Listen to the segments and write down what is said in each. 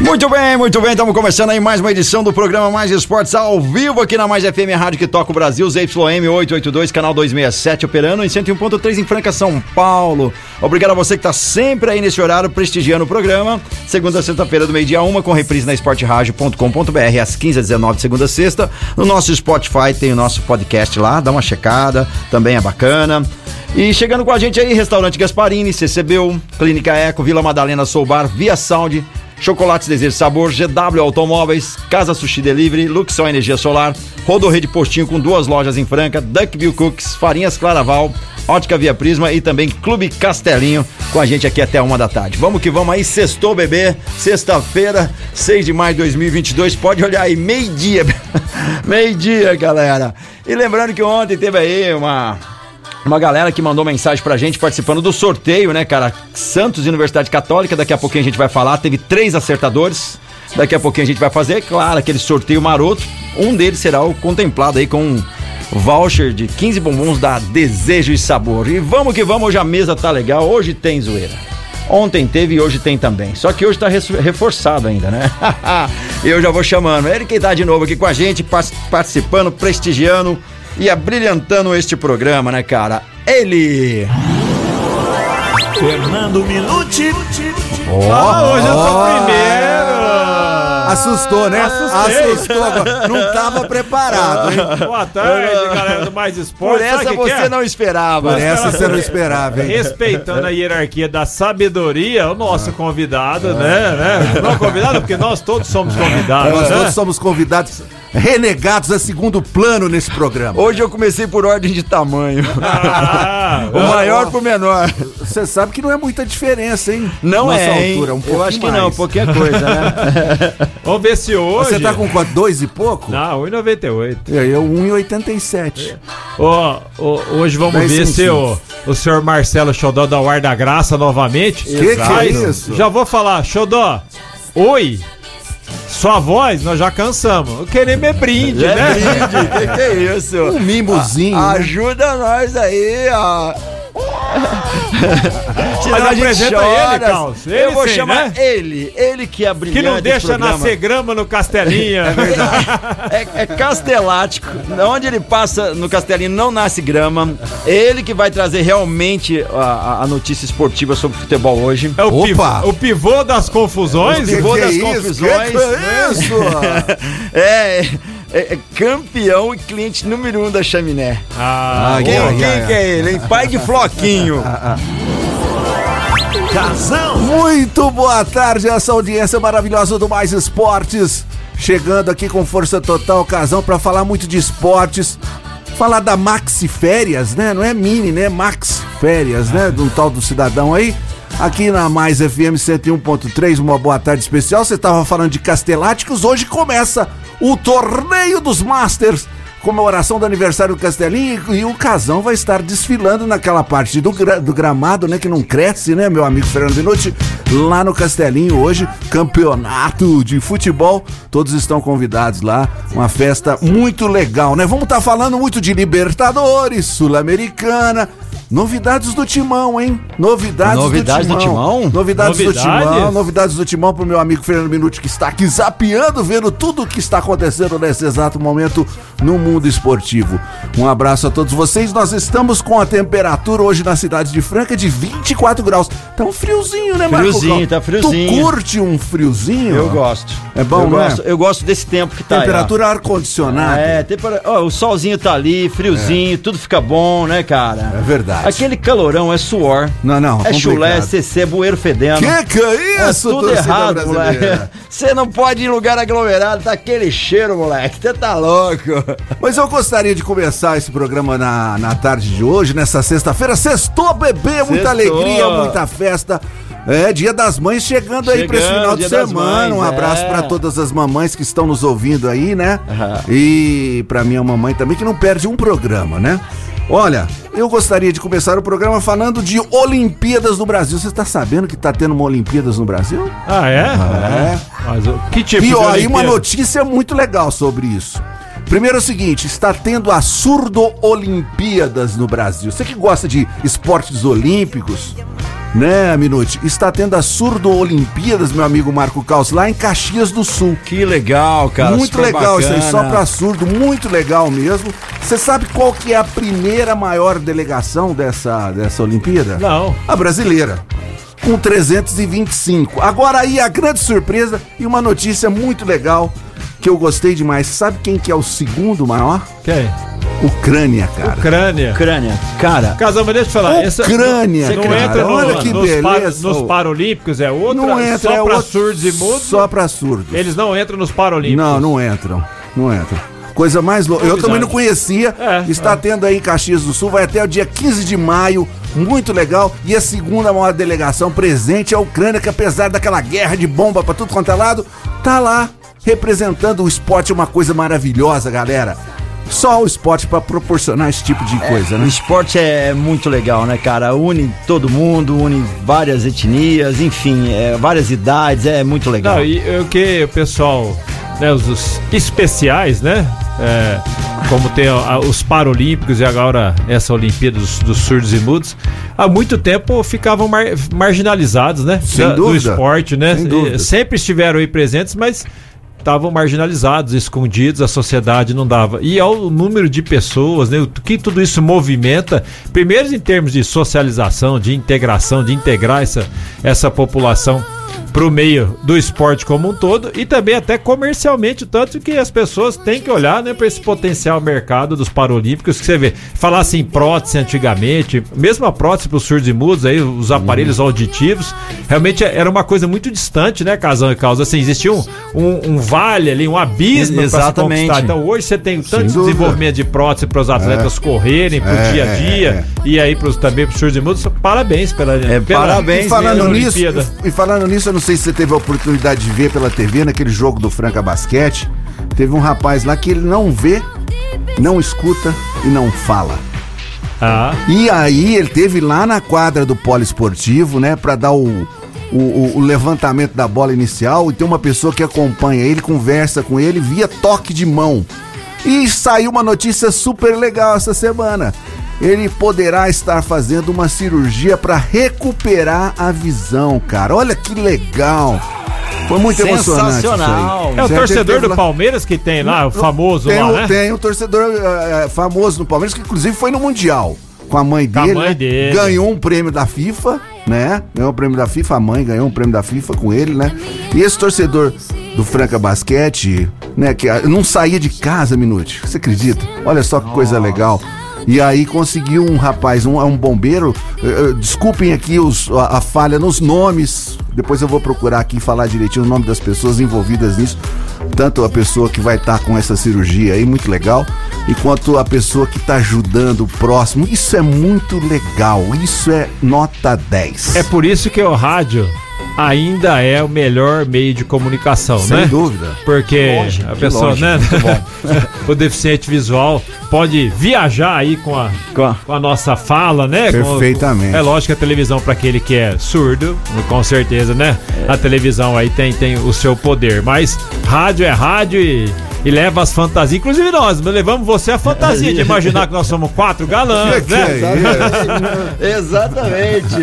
Muito bem, muito bem. Estamos começando aí mais uma edição do programa Mais Esportes ao vivo aqui na Mais FM Rádio que toca o Brasil, ZYM 882, canal 267, operando em 101.3 em Franca, São Paulo. Obrigado a você que está sempre aí nesse horário prestigiando o programa. Segunda a sexta-feira do meio-dia, uma com reprise na esporteradio.com.br às 15 às 19 segunda a sexta. No nosso Spotify tem o nosso podcast lá, dá uma checada, também é bacana. E chegando com a gente aí, Restaurante Gasparini, CCBU, Clínica Eco, Vila Madalena Soubar, Via Sound, Chocolates Desejo Sabor, GW Automóveis, Casa Sushi Delivery, Luxão Energia Solar, Rodorrede Postinho com duas lojas em Franca, Duckville Cooks, Farinhas Claraval, Ótica Via Prisma e também Clube Castelinho com a gente aqui até uma da tarde. Vamos que vamos aí, sextou bebê, sexta-feira, 6 de maio de 2022, pode olhar aí, meio-dia, meio-dia galera. E lembrando que ontem teve aí uma uma galera que mandou mensagem pra gente participando do sorteio, né, cara? Santos e Universidade Católica, daqui a pouquinho a gente vai falar. Teve três acertadores. Daqui a pouquinho a gente vai fazer, claro, aquele sorteio maroto. Um deles será o contemplado aí com um voucher de 15 bombons da Desejo e Sabor. E vamos que vamos, hoje a mesa tá legal. Hoje tem zoeira. Ontem teve e hoje tem também. Só que hoje tá reforçado ainda, né? Eu já vou chamando. Ele que tá de novo aqui com a gente, participando, prestigiando e abrilhantando este programa, né, cara? Ele. Fernando Minuti. Oh, ah, hoje eu sou o primeiro. Assustou, né? Assustei. Assustou agora. Não tava preparado, hein? Boa tarde, galera do Mais Esporte. Por essa você é? não esperava. Por essa você não esperava, hein? Respeitando a hierarquia da sabedoria, o nosso convidado, né? né? Não convidado, porque nós todos somos convidados. Nós né? todos somos convidados renegados a segundo plano nesse programa. Hoje eu comecei por ordem de tamanho. Ah, o maior pro menor. Você sabe que não é muita diferença, hein? Não Nossa é. altura, um eu acho que mais. não, pouquinha coisa, né? Vamos ver se hoje. Você tá com quanto? Dois e pouco? Não, 1,98. Eu, eu 1,87. Ó, ó, hoje vamos Dez ver se o, o senhor Marcelo Xodó dá o ar da graça novamente. Que que é isso? Já vou falar, Xodó, oi. Sua voz, nós já cansamos. Queremos é brinde, É né? brinde, que que é isso? Um mimozinho. A- né? ajuda nós aí, ó. Mas a gente apresenta chora. ele, Carlos. Ele Eu vou sim, chamar né? ele. Ele que é brilhante. Que não deixa nascer grama no Castelinha. É, é castelático. Onde ele passa no Castelinho não nasce grama. Ele que vai trazer realmente a, a- notícia esportiva sobre futebol hoje. É o, Opa! pivô, o pivô das confusões. O pivô Que das que é isso? confusões. Que que é isso? É, é- é campeão e cliente número um da chaminé. Ah, Ai, Quem, ai, quem ai, que é ele, hein? Pai de Floquinho. Casão. Muito boa tarde, essa audiência maravilhosa do Mais Esportes. Chegando aqui com força total, Casão, pra falar muito de esportes. Falar da Maxi Férias, né? Não é mini, né? Maxi Férias, né? De um tal do cidadão aí. Aqui na Mais FM 101.3, uma boa tarde especial. Você estava falando de Casteláticos. Hoje começa o Torneio dos Masters. Comemoração do aniversário do Castelinho e, o Casão vai estar desfilando naquela parte do, gra- do gramado, né? Que não cresce, né, meu amigo Fernando Minuti? Lá no Castelinho hoje, campeonato de futebol. Todos estão convidados lá. Uma festa muito legal, né? Vamos estar falando muito de Libertadores, Sul-Americana. Novidades do Timão, hein? Novidades, Novidades do do Timão. Timão? Novidades, do? Timão. Novidades do Timão pro meu amigo Fernando Minuti, que está aqui zapeando, vendo tudo o que está acontecendo nesse exato momento no mundo esportivo. Um abraço a todos vocês. Nós estamos com a temperatura hoje na cidade de Franca de 24 graus. Tá um friozinho, né, Marco? Friozinho, tá friozinho. Tu curte um friozinho? Eu gosto. É bom, eu não é? gosto, Eu gosto desse tempo que tá. Temperatura ar-condicionado. É, tempera... ó, o solzinho tá ali, friozinho, tudo fica bom, né, cara? É verdade. Aquele calorão é suor. Não, não, É chulé, é complicado. CC, bueiro fedendo. Que que é É isso, tudo torcida errado, moleque. Você não pode ir em lugar aglomerado, tá aquele cheiro, moleque. Você tá louco. Mas eu gostaria de começar esse programa na, na tarde de hoje, nessa sexta-feira. Sextou, bebê, muita Sextou. alegria, muita festa. É, Dia das Mães chegando, aí pra esse Chegando, final de semana. um Mães, abraço é. pra todas as mamães que estão nos ouvindo aí, né? Aham. E pra minha mamãe também, que não perde um programa, né? Olha, eu gostaria de começar o programa falando de Olimpíadas no Brasil. Você tá sabendo que tá tendo uma Olimpíadas no Brasil? Ah, é? É. Mas o- que tipo E de ó, aí uma notícia muito legal sobre isso. Primeiro é o seguinte, está tendo a Surdo Olimpíadas no Brasil. Você que gosta de esportes olímpicos, né, Minuti? Está tendo a Surdo Olimpíadas, meu amigo Marco Caos, lá em Caxias do Sul. Que legal, cara. muito legal isso aí, só bacana. pra surdo, muito legal mesmo. Você sabe qual que é a primeira maior delegação dessa, dessa Olimpíada? Não. A brasileira. Com 325. Agora aí a grande surpresa e uma notícia muito legal que eu gostei demais. Sabe quem que é o segundo maior? Quem? Ucrânia, cara. Ucrânia. Ucrânia. Cara, Casal, mas deixa eu falar. essa- Ucrânia, não cara. entra no, Olha que nos, par- beleza. nos Paralímpicos, é outra. não entra, só é pra outro- surdos e mudos. Só pra surdos. Eles não entram nos Paralímpicos. Não, não entram. Não entram. Coisa mais louca. Eu também não conhecia. É, Está tendo aí em Caxias do Sul, vai até o dia 15 de maio. Muito legal. E a segunda maior delegação presente é a Ucrânia, que apesar daquela guerra de bomba pra tudo quanto é lado, tá lá representando o esporte, uma coisa maravilhosa, galera. Só o esporte pra proporcionar esse tipo de coisa, o né? esporte é muito legal, né, cara? Une todo mundo, une várias etnias, enfim, é, várias idades, é muito legal. Não, e o que o pessoal, né, os, os especiais, né? é, como tem a- os Paralímpicos e agora essa Olimpíada dos, dos surdos e mudos, há muito tempo ficavam mar- marginalizados, né? Sem da- do dúvida. esporte, né? Sem dúvida. E Sempre estiveram aí presentes, mas estavam marginalizados, escondidos, a sociedade não dava. E ao número de pessoas, né, o que tudo isso movimenta, primeiro em termos de socialização, de integração, de integrar essa, essa população para o meio do esporte como um todo e também até comercialmente, tanto que as pessoas têm que olhar né, para esse potencial mercado dos Paralímpicos, que você vê, falar assim, prótese antigamente, mesmo a prótese para os surdos e mudos, aí, os aparelhos auditivos, realmente era uma coisa muito distante, né, Casão e Causa, assim, existia um, um, um vale ali, um abismo para se Exatamente. conquistar. Então hoje você tem tanto desenvolvimento de prótese para os atletas correrem, para o É, dia a é, dia, é. e aí pros, também para os surdos e mudos, parabéns pela, É, pela parabéns E falando nisso, e falando nisso, eu não sei se você teve a oportunidade de ver pela TV naquele jogo do Franca Basquete. Teve um rapaz lá que ele não vê, não escuta e não fala. Ah. E aí ele teve lá na quadra do poliesportivo, né, pra dar o, o- o levantamento da bola inicial e tem uma pessoa que acompanha ele, conversa com ele via toque de mão. E saiu uma notícia super legal essa semana. Ele poderá estar fazendo uma cirurgia para recuperar a visão, cara. Olha que legal. Foi muito emocionante. Sensacional. É o Certo, torcedor do Palmeiras que tem lá, o famoso tem, lá, né? tem um torcedor eh, famoso no Palmeiras que inclusive foi no Mundial com a mãe Com a dele. mãe né? dele. Ganhou um prêmio da FIFA, né? Ganhou um prêmio da FIFA, a mãe ganhou um prêmio da FIFA com ele, né? E esse torcedor do Franca Basquete, né, que ah, não saía de casa, Minute. Você acredita? Olha só que coisa legal. E aí conseguiu um rapaz, um, um bombeiro. eh, eh, desculpem aqui os, a, a falha nos nomes. Depois eu vou procurar aqui falar direitinho o nome das pessoas envolvidas nisso. Tanto a pessoa que vai estar com essa cirurgia aí, muito legal, e quanto a pessoa que está ajudando o próximo. Isso é muito legal. Isso é nota 10. É por isso que o rádio ainda é o melhor meio de comunicação, Sem né? dúvida. Porque longe, a pessoa, longe, né? o deficiente visual pode viajar aí com a, Com a- com nossa fala, né? Com- Perfeitamente. é lógico que a televisão, para aquele que é surdo, com certeza, né? A televisão aí tem, tem o seu poder. Mas rádio é rádio e, e leva as fantasias. Inclusive nós, levamos você a fantasia de imaginar que nós somos quatro galãs, que é né? Exatamente.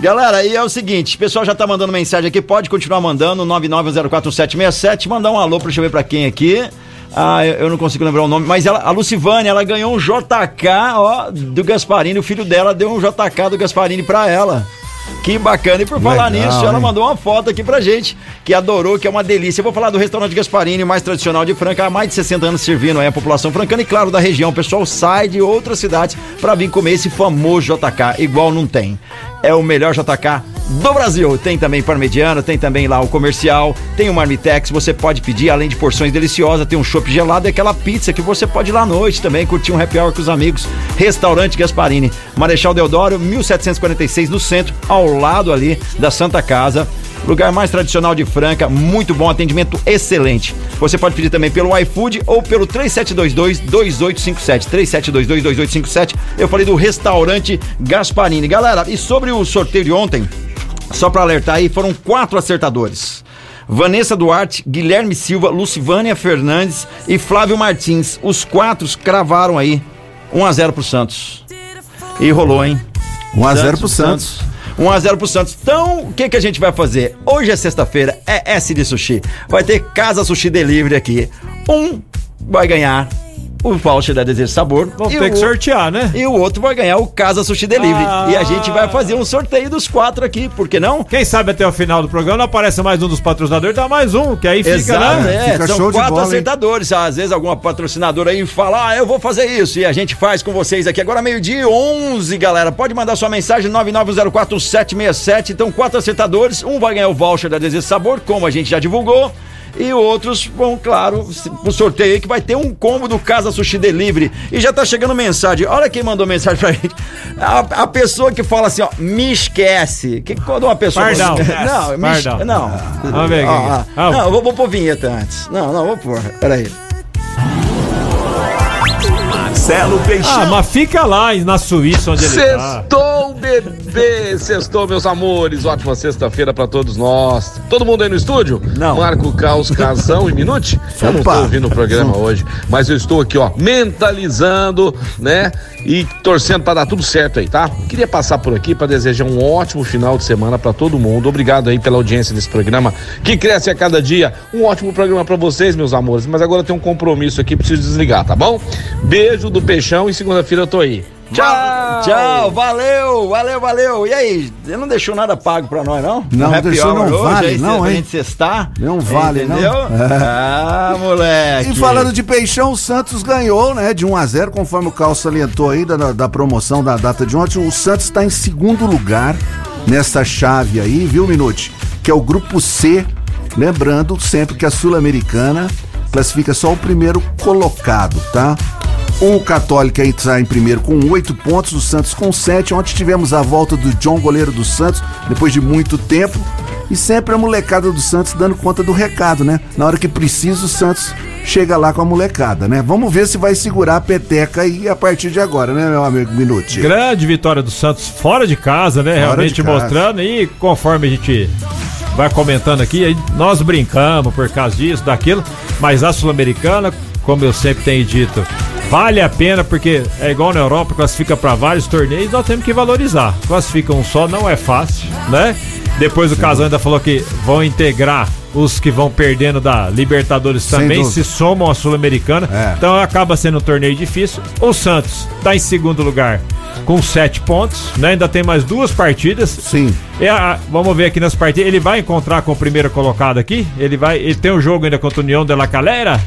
Galera, e é o seguinte, o pessoal já tá mandando mensagem aqui, pode continuar mandando, 9904767, mandar um alô, deixa eu ver pra quem aqui. Ah, eu eu não consigo lembrar o nome, mas ela, a Lucivânia, ela ganhou um JK, ó, do Gasparini, o filho dela deu um JK do Gasparini pra ela. Que bacana. E por falar Legal, nisso, ela hein? mandou uma foto aqui pra gente, que adorou, que é uma delícia. Eu vou falar do restaurante Gasparini, mais tradicional de Franca, há mais de 60 anos servindo a população francana e, claro, da região. O pessoal sai de outras cidades pra vir comer esse famoso JK, igual não tem. É o melhor JK do Brasil. Tem também parmegiana, tem também lá o comercial, tem o Marmitex, você pode pedir, além de porções deliciosas, tem um chopp gelado e aquela pizza que você pode ir lá à noite também, curtir um happy hour com os amigos. Restaurante Gasparini, Marechal Deodoro, 1746 no centro, ao lado ali da Santa Casa. Lugar mais tradicional de Franca, muito bom atendimento, excelente. Você pode pedir também pelo iFood ou pelo 3722-2857. 3722-2857. Eu falei do restaurante Gasparini. Galera, e sobre o sorteio de ontem, só para alertar aí, foram quatro acertadores. Vanessa Duarte, Guilherme Silva, Lucivânia Fernandes e Flávio Martins. Os quatro cravaram aí 1 a 0 pro Santos. E rolou, hein? 1 a 0 pro Santos. 1 a 0 pro Santos. Então, o que que a gente vai fazer? Hoje é sexta-feira, é S de Sushi. Vai ter Casa Sushi Delivery aqui. Um vai ganhar o voucher da Desejo Sabor. Vamos e ter o que sortear, né? E o outro vai ganhar o Casa Sushi Delivery. Ah. E a gente vai fazer um sorteio dos quatro aqui, por que não? Quem sabe até o final do programa não aparece mais um dos patrocinadores, dá mais um, que aí fica, Exato, né? é, Fica são show de quatro bola, hein? acertadores. Às vezes alguma patrocinadora aí fala, ah, eu vou fazer isso. E a gente faz com vocês aqui. Agora meio-dia e 11, galera. Pode mandar sua mensagem 9904767. Então, quatro acertadores. Um vai ganhar o voucher da Desejo Sabor, como a gente já divulgou. E outros vão, claro, pro sorteio aí que vai ter um combo do Casa Sushi Delivery. E já tá chegando mensagem. Olha quem mandou mensagem pra gente. A, a pessoa que fala assim, ó, me esquece. Que quando uma pessoa. Pardão. Não, me Pardão. Não. Vamos ver aqui. Ah, Não, eu vou, vou pôr vinheta antes. Não, não, vou pôr. Peraí. Marcelo Ah, Peixão. mas fica lá na Suíça onde ele tá. Bebê! Sextou, meus amores! Ótima sexta-feira pra todos nós. Todo mundo aí no estúdio? Não. Marco Caos, Casão e Minute? Eu não tô ouvindo o programa hoje, mas eu estou aqui, ó, mentalizando, né? E torcendo pra dar tudo certo aí, tá? Queria passar por aqui pra desejar um ótimo final de semana pra todo mundo. Obrigado aí pela audiência desse programa que cresce a cada dia. Um ótimo programa pra vocês, meus amores. Mas agora eu tenho um compromisso aqui, preciso desligar, tá bom? Beijo do Peixão e segunda-feira eu tô aí. Tchau! Tchau, valeu, valeu, valeu. E aí, você não deixou nada pago pra nós, não? Não, happy deixou, não vale, aí, não, hein? gente sextar. Não vale, não. Entendeu? É. Ah, moleque. E falando de Peixão, o Santos ganhou, né, de 1 a 0 conforme o Carl salientou aí da, da promoção da data de ontem. O Santos está em segundo lugar nessa chave aí, viu, Minute? Que é o grupo C. Lembrando sempre que a Sul-Americana classifica só o primeiro colocado, tá? O Católica está em primeiro com oito pontos, o Santos com sete. Ontem tivemos a volta do John, goleiro do Santos, depois de muito tempo. E sempre a molecada do Santos dando conta do recado, né? Na hora que precisa, o Santos chega lá com a molecada, né? Vamos ver se vai segurar a peteca aí a partir de agora, né, meu amigo Minuti? Grande vitória do Santos fora de casa, né? Fora Realmente casa. mostrando. E conforme a gente vai comentando aqui, nós brincamos por causa disso, daquilo. Mas a Sul-Americana, como eu sempre tenho dito, vale a pena porque é igual na Europa, classifica para vários torneios, nós temos que valorizar. Classifica um só, não é fácil, né? Depois o Casão ainda falou que vão integrar os que vão perdendo da Libertadores Sem também, dúvida. se somam à Sul-Americana. É. Então acaba sendo um torneio difícil. O Santos está em segundo lugar com sete pontos, né? Ainda tem mais duas partidas. Sim. A- vamos ver aqui nas partidas. Ele vai encontrar com o primeiro colocado aqui. Ele vai. Ele tem um jogo ainda contra o União de la Calera.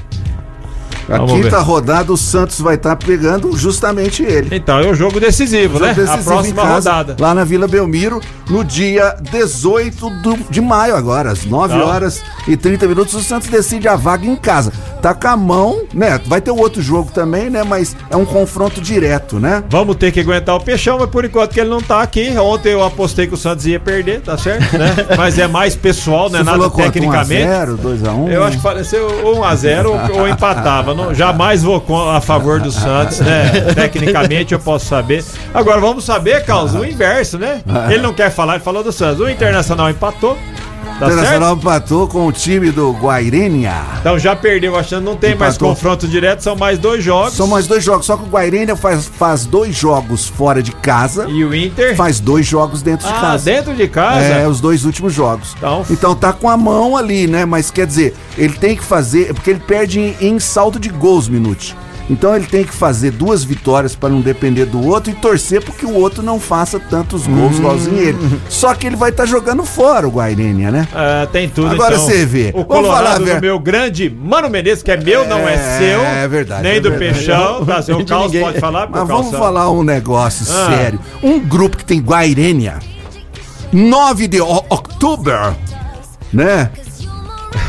A Vamos quinta ver. rodada, o Santos vai estar pegando justamente ele. Então é um jogo decisivo, né? Jogo a decisivo próxima em casa, rodada. Lá na Vila Belmiro, no dia 18 do- de maio, agora, às 9 Tá. horas e 30 minutos. O Santos decide a vaga em casa. Tá com a mão, né? Vai ter o outro jogo também, né? Mas é um confronto direto, né? Vamos ter que aguentar o Peixão, mas por enquanto que ele não tá aqui. Ontem eu apostei que o Santos ia perder, tá certo? Né? Mas é mais pessoal, não é nada tecnicamente. 1x0, 2x1? Eu acho que pareceu 1x0 ou, ou empatava. Não, jamais vou a favor do Santos, né? Tecnicamente eu posso saber. Agora vamos saber, Carlos, o inverso, né? Ele não quer falar, ele falou do Santos. O Internacional empatou. O Tá? Internacional empatou com o time do Guairênia. Então já perdeu, achando que não tem mais Empatou. confronto direto, são mais dois jogos. São mais dois jogos, só que o Guairênia faz, faz dois jogos fora de casa, E o Inter. faz dois jogos dentro de Ah, casa. dentro de casa. É, os dois últimos jogos. Então- Então, tá com a mão ali, né? Mas quer dizer, ele tem que fazer. Porque ele perde em, em saldo de gols, Minute. Então ele tem que fazer duas vitórias para não depender do outro e torcer porque o outro não faça tantos gols Hum. igualzinho ele. Só que ele vai estar jogando fora o Guairênia, né? É, tem tudo, Agora então. você vê. O Vamos falar, Colorado Ver- do meu grande Mano Menezes, que é meu, não é, É, seu. é verdade, Nem é do verdade. Peixão. Tá, seu ninguém. pode falar, Mas vamos Calção- falar um negócio Ah. sério. Um grupo que tem Guairênia, 9 de outubro, né?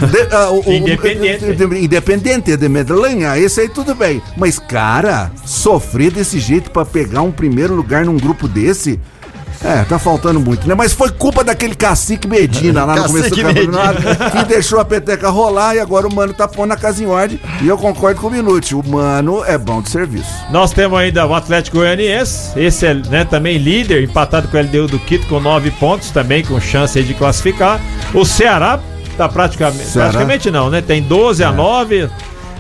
De- ah, o- o- Independente. de- de- Independente de Medellín, esse aí tudo bem. Mas, cara, sofrer desse jeito pra pegar um primeiro lugar num grupo desse. É, tá faltando muito, né? Mas foi culpa daquele cacique Medina lá no começo do campeonato que deixou a peteca rolar e agora o mano tá pondo a casa em ordem. E eu concordo com o Minute. O mano é bom de serviço. Nós temos ainda o Atlético Goianiense, esse é né, também líder, empatado com o LDU do Quito com nove pontos, também com chance aí de classificar. O Ceará tá praticamente, Ceará. praticamente não, né? Tem 12 a 9,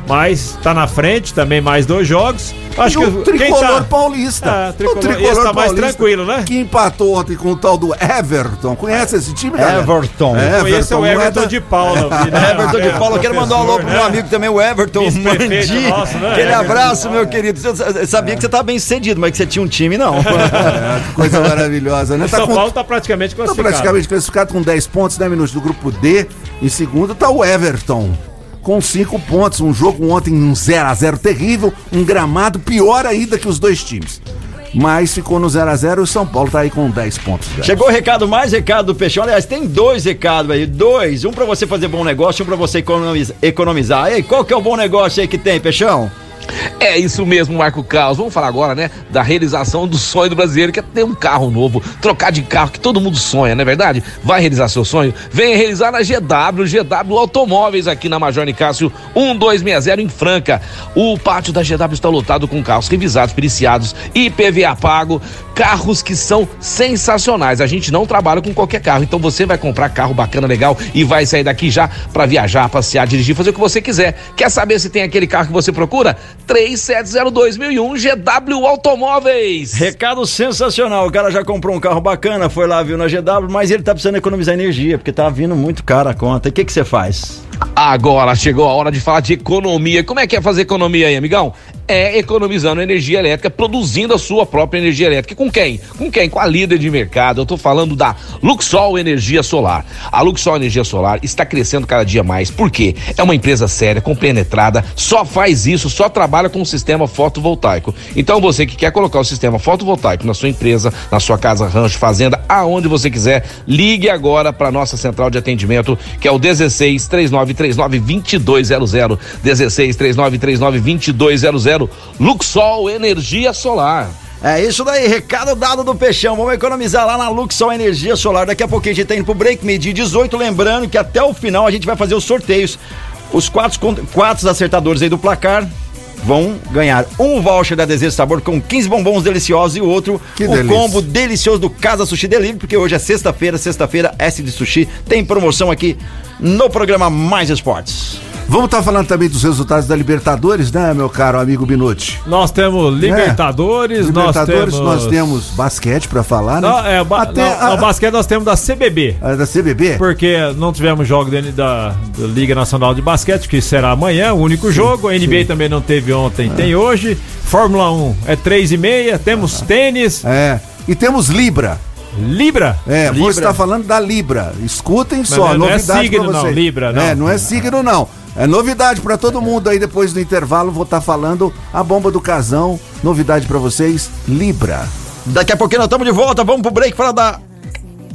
mas tá na frente, também mais dois jogos. Acho e que o quem tricolor tá paulista. Ah, O tricolor- esse tá mais tranquilo, né? Que empatou ontem com o tal do Everton. Conhece esse time, galera? Everton. É, Conheço o não é Everton de Paula. Everton de Paula, quero mandar um alô pro meu né? amigo também, o Everton Mandi. nosso, né? Aquele Everton. abraço, meu querido. Eu sabia que você tava bem sucedido, mas que você tinha um time, não. É, coisa maravilhosa, né? O Tá São com- Paulo tá praticamente Tá classificado. praticamente classificado com 10 pontos, né, Minutos? Do grupo D. Em segundo tá o Everton. Com 5 pontos. Um jogo ontem, um 0x0 terrível. Um gramado pior ainda que os dois times. Mas ficou no 0x0 e o São Paulo tá aí com 10 pontos. velho. Chegou o recado, mais recado do Peixão. Aliás, tem dois recados aí. Dois. Um pra você fazer bom negócio, um pra você economiza- economizar. E aí, qual que é o bom negócio aí que tem, Peixão? É isso mesmo, Marco Carlos. Vamos falar agora, né, da realização do sonho do brasileiro, que é ter um carro novo, trocar de carro, que todo mundo sonha, não é verdade? Vai realizar seu sonho? Venha realizar na GW, GW Automóveis, aqui na Major Nicásio 1260, em Franca. O pátio da GW está lotado com carros revisados, periciados, IPVA pago, carros que são sensacionais. A gente não trabalha com qualquer carro, então você vai comprar carro bacana, legal e vai sair daqui já para viajar, passear, dirigir, fazer o que você quiser. Quer saber se tem aquele carro que você procura? 3702.001 GW Automóveis. Recado sensacional. O cara já comprou um carro bacana, foi lá, viu na GW, mas ele tá precisando economizar energia, porque tá vindo muito caro a conta. E o que que você faz? Agora chegou a hora de falar de economia. Como é que é fazer economia aí, amigão? É economizando energia elétrica, produzindo a sua própria energia elétrica. Com quem? Com quem? Com a líder de mercado. Eu tô falando da Luxol Energia Solar. A Luxol Energia Solar está crescendo cada dia mais. Por quê? É uma empresa séria, compenetrada, só faz isso, só trabalha com o sistema fotovoltaico. Então você que quer colocar o sistema fotovoltaico na sua empresa, na sua casa, rancho, fazenda, aonde você quiser, ligue agora para nossa central de atendimento, que é o 16 3939 2200. 16 3939 2200. Luxol Energia Solar. É isso daí, recado dado do Peixão. Vamos economizar lá na Luxol Energia Solar. Daqui a pouquinho a gente tá indo pro break, meio-dia 18. Lembrando que até o final a gente vai fazer os sorteios. Os quatro, quatro acertadores aí do placar vão ganhar um voucher da Desejo Sabor com 15 bombons deliciosos e o outro Que o delícia. combo delicioso do Casa Sushi Delivery, porque hoje é sexta-feira, sexta-feira S de Sushi tem promoção aqui no programa Mais Esportes. Vamos estar falando também dos resultados da Libertadores, né, meu caro amigo Binucci? Nós temos Libertadores, Libertadores, nós temos. nós temos basquete pra falar, né? Não, é, ba- Até não, a, basquete nós temos da CBB. a da CBB. Porque não tivemos jogo da, da Liga Nacional de Basquete, que será amanhã, o único jogo. A NBA também não teve ontem, É. tem hoje. Fórmula 1 é 3 e meia. Temos tênis, É. E temos Libra. Libra. É, Libra. você está falando da Libra. Escutem só, não- não é novidade signo, pra não, vocês. Libra, não. É, não é signo não. É novidade pra todo mundo aí depois do intervalo. Vou estar falando a bomba do casão. Novidade pra vocês, Libra. Daqui a pouquinho nós estamos de volta, vamos pro break falar da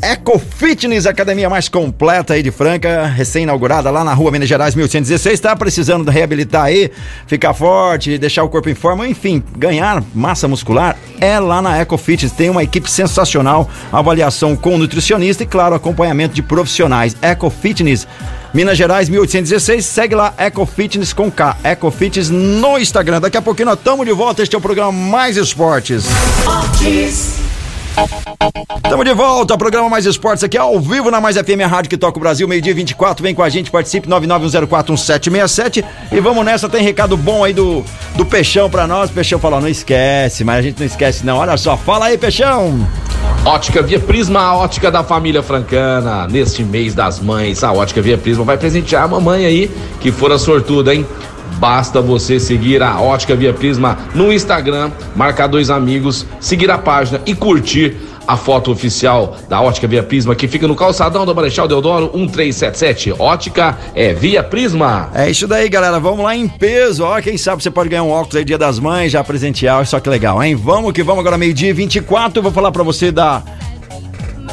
Eco Fitness, academia mais completa aí de Franca, recém-inaugurada lá na rua Minas Gerais 1116. Tá precisando reabilitar aí, ficar forte, deixar o corpo em forma, enfim, ganhar massa muscular é lá na Eco Fitness. Tem uma equipe sensacional, avaliação com nutricionista e, claro, acompanhamento de profissionais. Eco Fitness. Minas Gerais 1816, segue lá Eco Fitness com K, Eco Fitness no Instagram. Daqui a pouquinho nós estamos de volta, este é o programa Mais Esportes. Esportes. Estamos de volta, programa Mais Esportes aqui ao vivo na Mais FM, a rádio que toca o Brasil, meio-dia 24. Vem com a gente, participe 991041767 e vamos nessa. Tem recado bom aí do, do Peixão pra nós. Peixão falou: não esquece, mas a gente não esquece, não. Olha só, fala aí, Peixão. Ótica Via Prisma, a ótica da família francana. Neste mês das mães, a Ótica Via Prisma vai presentear a mamãe aí, que for a sortuda, hein? Basta você seguir a Ótica Via Prisma no Instagram, marcar dois amigos, seguir a página e curtir a foto oficial da Ótica Via Prisma, que fica no calçadão da Marechal Deodoro 1377. Ótica é Via Prisma. É isso daí, galera. Vamos lá em peso. Ó, quem sabe você pode ganhar um óculos aí, Dia das Mães, já presentear. Só que legal, hein? Vamos que vamos agora, meio-dia 24. Eu vou falar pra você da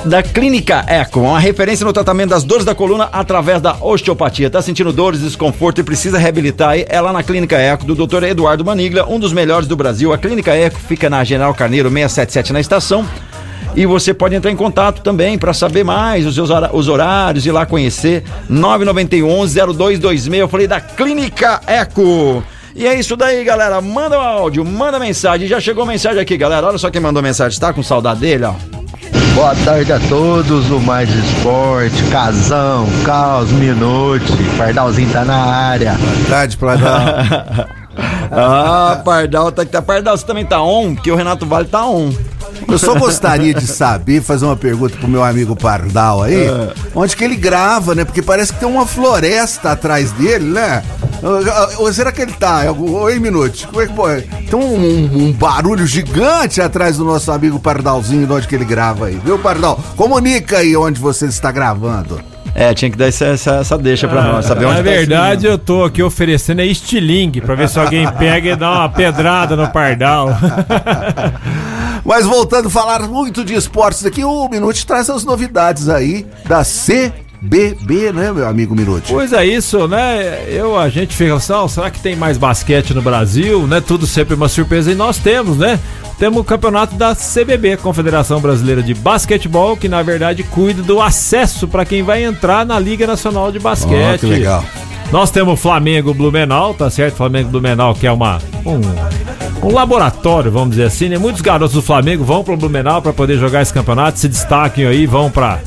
da Clínica Eco, uma referência no tratamento das dores da coluna através da osteopatia. Tá sentindo dores, desconforto e precisa reabilitar? É lá na Clínica Eco do Dr. Eduardo Manigla, um dos melhores do Brasil. A Clínica Eco fica na General Carneiro 677 na estação. E você pode entrar em contato também para saber mais os seus os horários e lá conhecer 991-0226. Eu falei da Clínica Eco. E é isso daí, galera. Manda um áudio, manda mensagem. Já chegou mensagem aqui, galera. Olha só quem mandou mensagem. Tá com saudade dele, ó. Boa tarde a todos, o Mais Esporte, Casão, Caos, Minute, Pardalzinho tá na área. Tarde, Pladão. Ah, Pardal, tá que tá. Pardal, você também tá on? Porque o Renato Vale tá on. Eu só gostaria de saber, fazer uma pergunta pro meu amigo Pardal aí, onde que ele grava, né? Porque parece que tem uma floresta atrás dele, né? Ou será que ele tá? algum- Oi, Minute, como é que pode? Tem um, um- um barulho gigante atrás do nosso amigo Pardalzinho, de onde que ele grava aí, viu, Pardal? Comunica aí onde você está gravando. É, tinha que dar essa, essa, essa deixa pra nós, saber onde Na tá esse verdade, eu tô aqui oferecendo é estilingue pra ver se alguém pega e dá uma pedrada no pardal. Mas voltando a falar muito de esportes aqui, o Minute traz as novidades aí da CBB, né, meu amigo Minute? Pois é isso, né? Eu, a gente fica assim, "Não, será que tem mais basquete no Brasil, né? Tudo sempre uma surpresa e nós temos, né? Temos o campeonato da CBB, Confederação Brasileira de Basquetebol, que na verdade cuida do acesso para quem vai entrar na Liga Nacional de Basquete. Ó, que legal. Nós temos o Flamengo Blumenau, tá certo? Flamengo Blumenau, que é uma um, um laboratório, vamos dizer assim, né? Muitos garotos do Flamengo vão pro Blumenau para poder jogar esse campeonato, se destaquem aí, vão para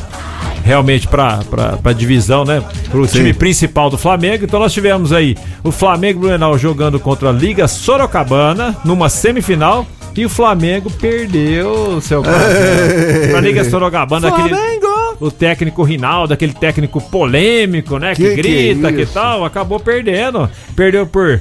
realmente para para divisão, né? Pro time principal do Flamengo. Então nós tivemos aí o Flamengo Blumenau jogando contra a Liga Sorocabana numa semifinal. E o Flamengo perdeu seu Pra Liga Sorocabana, aquele, o técnico Rinaldo, aquele técnico polêmico, né? Que, Que que é grita, que tal, acabou perdendo. Perdeu por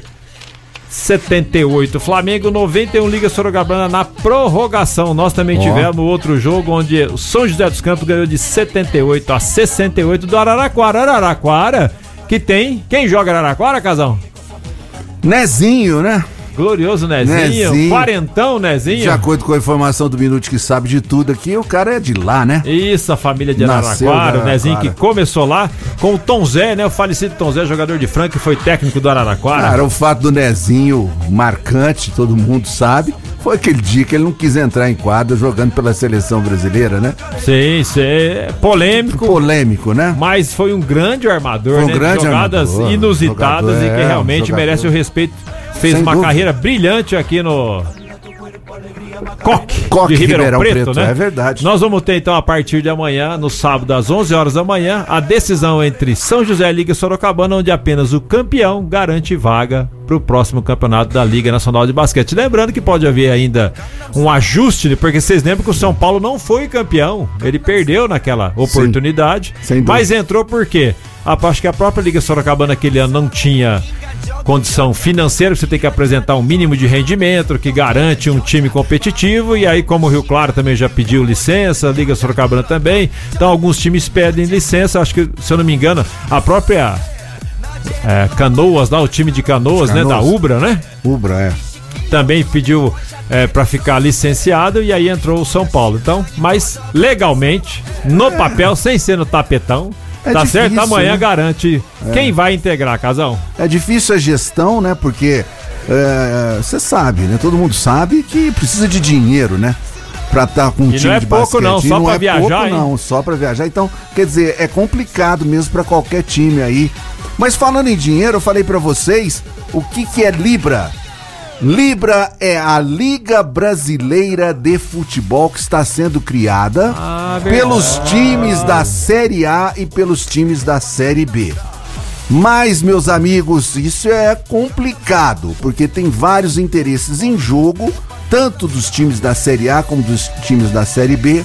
78 Flamengo, 91 Liga Sorocabana na prorrogação. Nós também Ó. tivemos outro jogo onde o São José dos Campos ganhou de 78 a 68 do Araraquara. Araraquara, que tem. Quem joga Araraquara, Casão? Nezinho, né? Glorioso Nezinho. Nezinho. Quarentão Nezinho. De acordo com a informação do Minute que sabe de tudo aqui, o cara é de lá, né? Isso, a família de Nasceu Araraquara, o Nezinho que começou lá com o Tom Zé, né? O falecido Tom Zé, jogador de Franca, que foi técnico do Araraquara. Cara, o fato do Nezinho marcante, todo mundo sabe, foi aquele dia que ele não quis entrar em quadra jogando pela seleção brasileira, né? Sim, sim. é Polêmico. Polêmico, né? Mas foi um grande armador, Foi um né? grande Jogadas armador, inusitadas jogador, e que é, realmente jogador. merece o respeito. Fez Sem uma dúvida. carreira brilhante aqui no Coque, Coque, de Ribeirão, Ribeirão Preto, Preto, né? é verdade. Nós vamos ter então a partir de amanhã, no sábado às 11 horas da manhã, a decisão entre São José e Liga Sorocabana, onde apenas o campeão garante vaga para o próximo campeonato da Liga Nacional de Basquete. Lembrando que pode haver ainda um ajuste, porque vocês lembram que o São Paulo não foi campeão, ele perdeu naquela oportunidade, dúvida. mas entrou por quê? Ah, Acho que a própria Liga Sorocabana aquele ano não tinha condição financeira, você tem que apresentar um mínimo de rendimento que garante um time competitivo. E aí, como o Rio Claro também já pediu licença, a Liga Sorocabana também. Então, alguns times pedem licença. Acho que, se eu não me engano, a própria é, Canoas, lá, o time de Canoas, né? Da Canoas. Ubra, né? Ubra, é. Também pediu é, para ficar licenciado e aí entrou o São Paulo. Então, mas legalmente, no papel, sem ser no tapetão. É tá difícil, certo? Amanhã né? garante quem vai integrar, Casão. É difícil a gestão, né? Porque você sabe, né? Todo mundo sabe que precisa de dinheiro, né? Pra estar com um não time é de pouco basquete. não, E só pra é viajar, pouco, hein? não, só pra viajar. Então, quer dizer, é complicado mesmo pra qualquer time aí. Mas falando em dinheiro, eu falei pra vocês o que que é Libra. Libra é a Liga Brasileira de Futebol que está sendo criada Ah, pelos times da Série A e pelos times da Série B. Mas, meus amigos, isso é complicado, porque tem vários interesses em jogo, tanto dos times da Série A como dos times da Série B.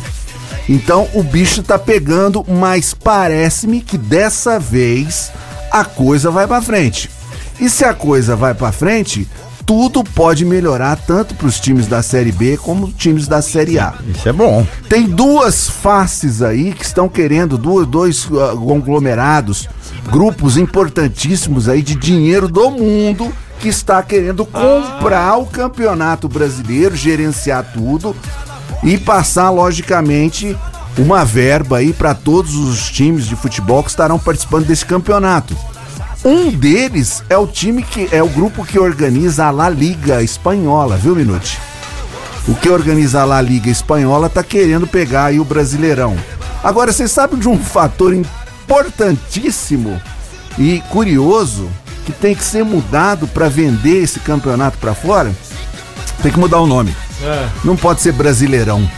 Então o bicho tá pegando, mas parece-me que dessa vez a coisa vai pra frente. E se a coisa vai pra frente, tudo pode melhorar tanto para os times da Série B como os times da Série A. Isso é bom. Tem duas faces aí que estão querendo, duas, dois ah, conglomerados, grupos importantíssimos aí de dinheiro do mundo que está querendo comprar o campeonato brasileiro, gerenciar tudo e passar, logicamente, uma verba aí para todos os times de futebol que estarão participando desse campeonato. Um deles é o time que é o grupo que organiza a La Liga espanhola, viu, Minute? O que organiza a La Liga espanhola tá querendo pegar aí o Brasileirão. Agora, vocês sabem de um fator importantíssimo e curioso que tem que ser mudado para vender esse campeonato para fora? Tem que mudar o nome. É, Não pode ser Brasileirão.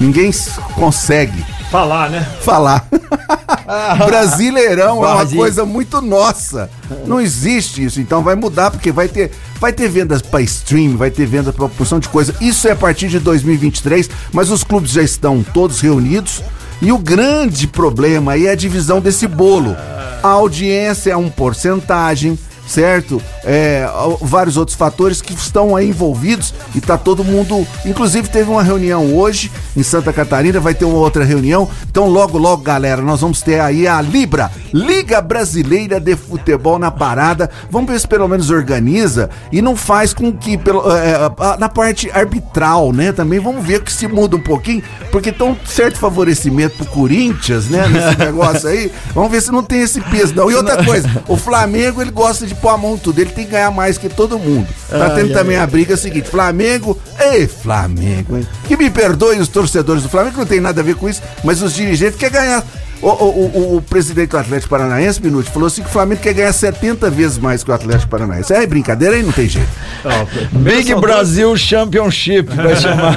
Ninguém consegue falar, né? falar. Brasileirão é uma coisa muito nossa. Não existe isso. Então vai mudar porque vai ter, vai ter vendas para stream, vai ter venda para porção de coisa. Isso é a partir de 2023, mas os clubes já estão todos reunidos. E o grande problema é a divisão desse bolo. A audiência é um porcentagem, certo? É, vários outros fatores que estão aí envolvidos e tá todo mundo. Inclusive, teve uma reunião hoje em Santa Catarina, vai ter uma outra reunião. Então, logo, logo, galera, nós vamos ter aí a Libra, Liga Brasileira de Futebol na parada. Vamos ver se pelo menos organiza e não faz com que, pelo, é, a- na parte arbitral, né? Também vamos ver que se muda um pouquinho, porque tem um certo favorecimento pro Corinthians, né? Nesse negócio aí. Vamos ver se não tem esse peso, não. E outra coisa, o Flamengo, ele gosta de pôr a mão tudo. Ele tem que ganhar mais que todo mundo. Tá tendo também a briga seguinte: Flamengo, ei, Flamengo, hein? Que me perdoem os torcedores do Flamengo, não tem nada a ver com isso, mas os dirigentes querem ganhar. O, o, o, o presidente do Atlético Paranaense, Minuto, falou assim que o Flamengo quer ganhar 70 vezes mais que o Atlético Paranaense. É brincadeira aí, não tem jeito. Não, Big Brasil Championship vai chamar.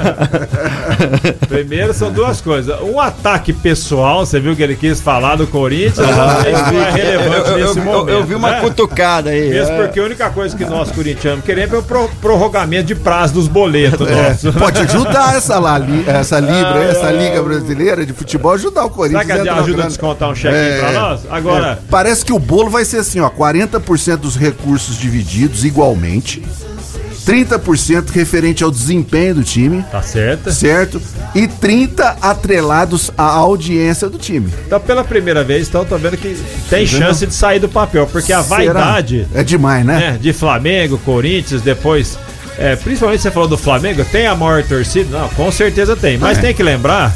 primeiro são duas coisas. Um ataque pessoal, você viu que ele quis falar do Corinthians, não é relevante eu, eu- nesse eu- momento. eu vi uma né? cutucada aí. Mesmo é. porque a única coisa que nós corintianos queremos é o pro- prorrogamento de prazo dos boletos nossos. Pode ajudar essa, lá, li- essa Libra, essa Liga Brasileira de Futebol, ajudar o Corinthians. Será que grana. descontar um cheque É. pra nós? Agora, É, parece que o bolo vai ser assim, ó, 40% dos recursos divididos igualmente, 30% referente ao desempenho do time, tá certo. certo? E 30 atrelados à audiência do time. Então, pela primeira vez, então, tô vendo que tem chance de sair do papel, porque a Será? vaidade é demais, né? né, de Flamengo, Corinthians, depois. é, principalmente você falou do Flamengo, tem a maior torcida? Não, com certeza tem. Mas É. tem que lembrar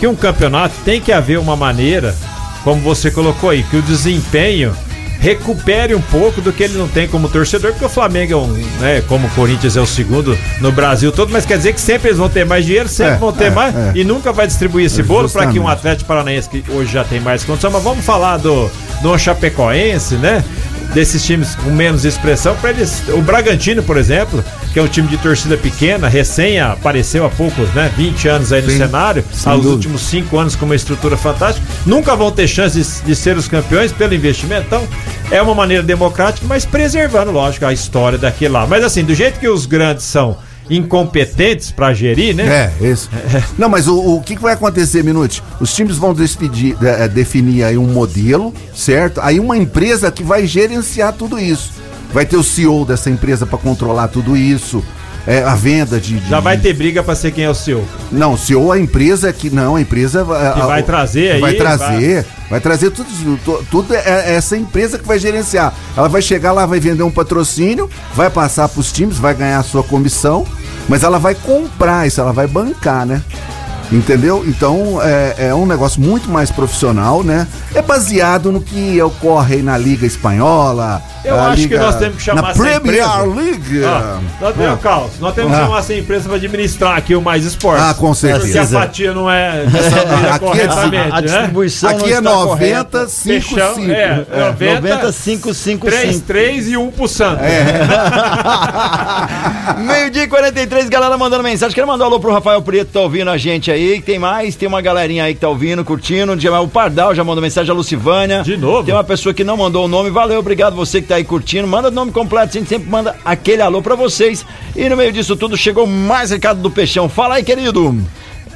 que um campeonato tem que haver uma maneira, como você colocou aí, que o desempenho recupere um pouco do que ele não tem como torcedor, porque o Flamengo é um, né, como o Corinthians é o segundo no Brasil todo, mas quer dizer que sempre eles vão ter mais dinheiro, sempre É, vão ter é, mais é. e nunca vai distribuir esse bolo para que um. Atlético Paranaense que hoje já tem mais condição, mas vamos falar do do Chapecoense, né? Desses times com menos expressão para eles, o Bragantino, por exemplo, que é um time de torcida pequena, recém apareceu há poucos, né, 20 anos aí no Sim, cenário, aos dúvida. últimos 5 anos com uma estrutura fantástica, nunca vão ter chance de, de ser os campeões pelo investimento. Então, é uma maneira democrática, mas preservando, lógico, a história daquele lá. Mas assim, do jeito que os grandes são incompetentes para gerir, né? É, isso. Não, mas o, o que, que vai acontecer, Minute? Os times vão decidir, eh, definir aí um modelo, certo? Aí uma empresa que vai gerenciar tudo isso. Vai ter o CEO dessa empresa para controlar tudo isso. é, a venda de, de- Já vai ter briga para ser quem é o seu. Não, CEO a empresa que não, a empresa Que a- vai trazer aí, vai trazer, vai, trazer tudo, tu- tudo é é essa empresa que vai gerenciar. Ela vai chegar lá, vai vender um patrocínio, vai passar para os times, vai ganhar a sua comissão, mas ela vai comprar isso, ela vai bancar, né? Entendeu? Então é, é um negócio muito mais profissional, né? É baseado no que ocorre aí na Liga Espanhola. Eu acho que Liga- nós temos que chamar na essa Premier empresa. League. Ó, nós temos, Ah. Carlos, nós temos que Ah. chamar essa empresa para administrar aqui o Mais Esportes. Ah, com certeza. Porque a fatia não é distribuída Aqui é- corretamente, A, a né? distribuição Aqui não é está 90, correta. 5, Fechão, 5. é, 90, 90, 5, 5, 3, 5. 3 e 1 pro Santos. Meio-dia e 43, galera mandando mensagem. Quero mandar um alô pro Rafael Preto, que tá ouvindo a gente aí. Tem mais, tem uma galerinha aí que tá ouvindo, curtindo. O Pardal já mandou mensagem, a Lucivânia. De novo? Tem uma pessoa que não mandou o nome. Valeu, obrigado você que tá aí curtindo. Manda o nome completo, a gente sempre manda aquele alô pra vocês. E no meio disso tudo, chegou mais recado do Peixão. Fala aí, querido.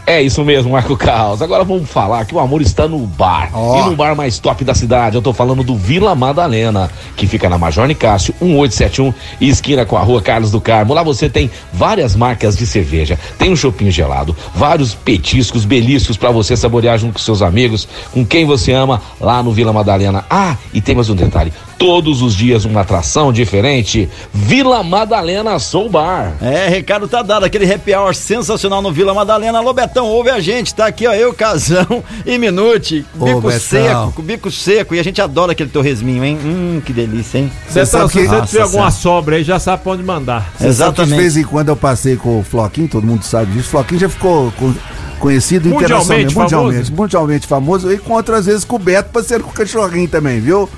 É isso mesmo, Marco Carlos. Agora vamos falar que o amor está no bar. Ó. E no bar mais top da cidade. Eu tô falando do Vila Madalena, que fica na Major Nicásio, 1871, e esquina com a rua Carlos do Carmo. Lá você tem várias marcas de cerveja. Tem um chopinho gelado, vários petiscos, beliscos para você saborear junto com seus amigos, com quem você ama, lá no Vila Madalena. Ah, e tem mais um detalhe. Todos os dias uma atração diferente. Vila Madalena Soul Bar. É, recado tá dado. Aquele happy hour sensacional no Vila Madalena. Alô, Betão. Betão, ouve a gente, tá aqui, ó, eu, Casão e Minute, Ô, bico Betão. seco, com bico seco, e a gente adora aquele torresminho, hein? Hum, que delícia, hein? Você Betão, sabe se que- você Nossa tiver alguma sobra aí, já sabe pra onde mandar. Que de Exatamente. vez em quando eu passei com o Floquinho, todo mundo sabe disso. Floquinho já ficou co- conhecido Mundialmente internacionalmente, mundialmente, mundialmente famoso. E encontro às vezes com o Beto, parceiro com o cachorrinho também, viu?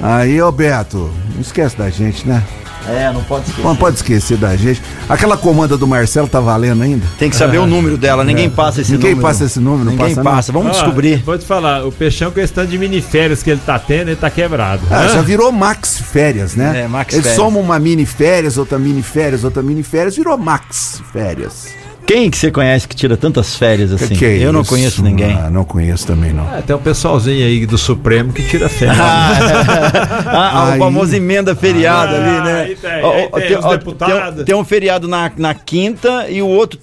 Aí, ô Beto, não esquece da gente, né? É, não pode esquecer. Não pode esquecer da gente. Aquela comanda do Marcelo tá valendo ainda? Tem que saber o número dela, ninguém passa esse Ninguém número. passa esse número, não Ninguém passa, não? passa, vamos Ó, descobrir. Vou te falar, o peixão com esse tanto de miniférias que ele tá tendo, ele tá quebrado. Ah, já virou Max Férias, né? É, Max Eles Férias. somam uma mini férias, outra mini férias, outra mini férias, virou Max Férias. Quem que você conhece que tira tantas férias assim? Que que é Eu não conheço ninguém. Ah, não conheço também, não. É, tem um pessoalzinho aí do Supremo que tira férias. Ah, Aí- o famoso emenda feriado Ah, ali, né? aí tem, aí tem os ó, deputados. tem um- tem um feriado na, na quinta e o outro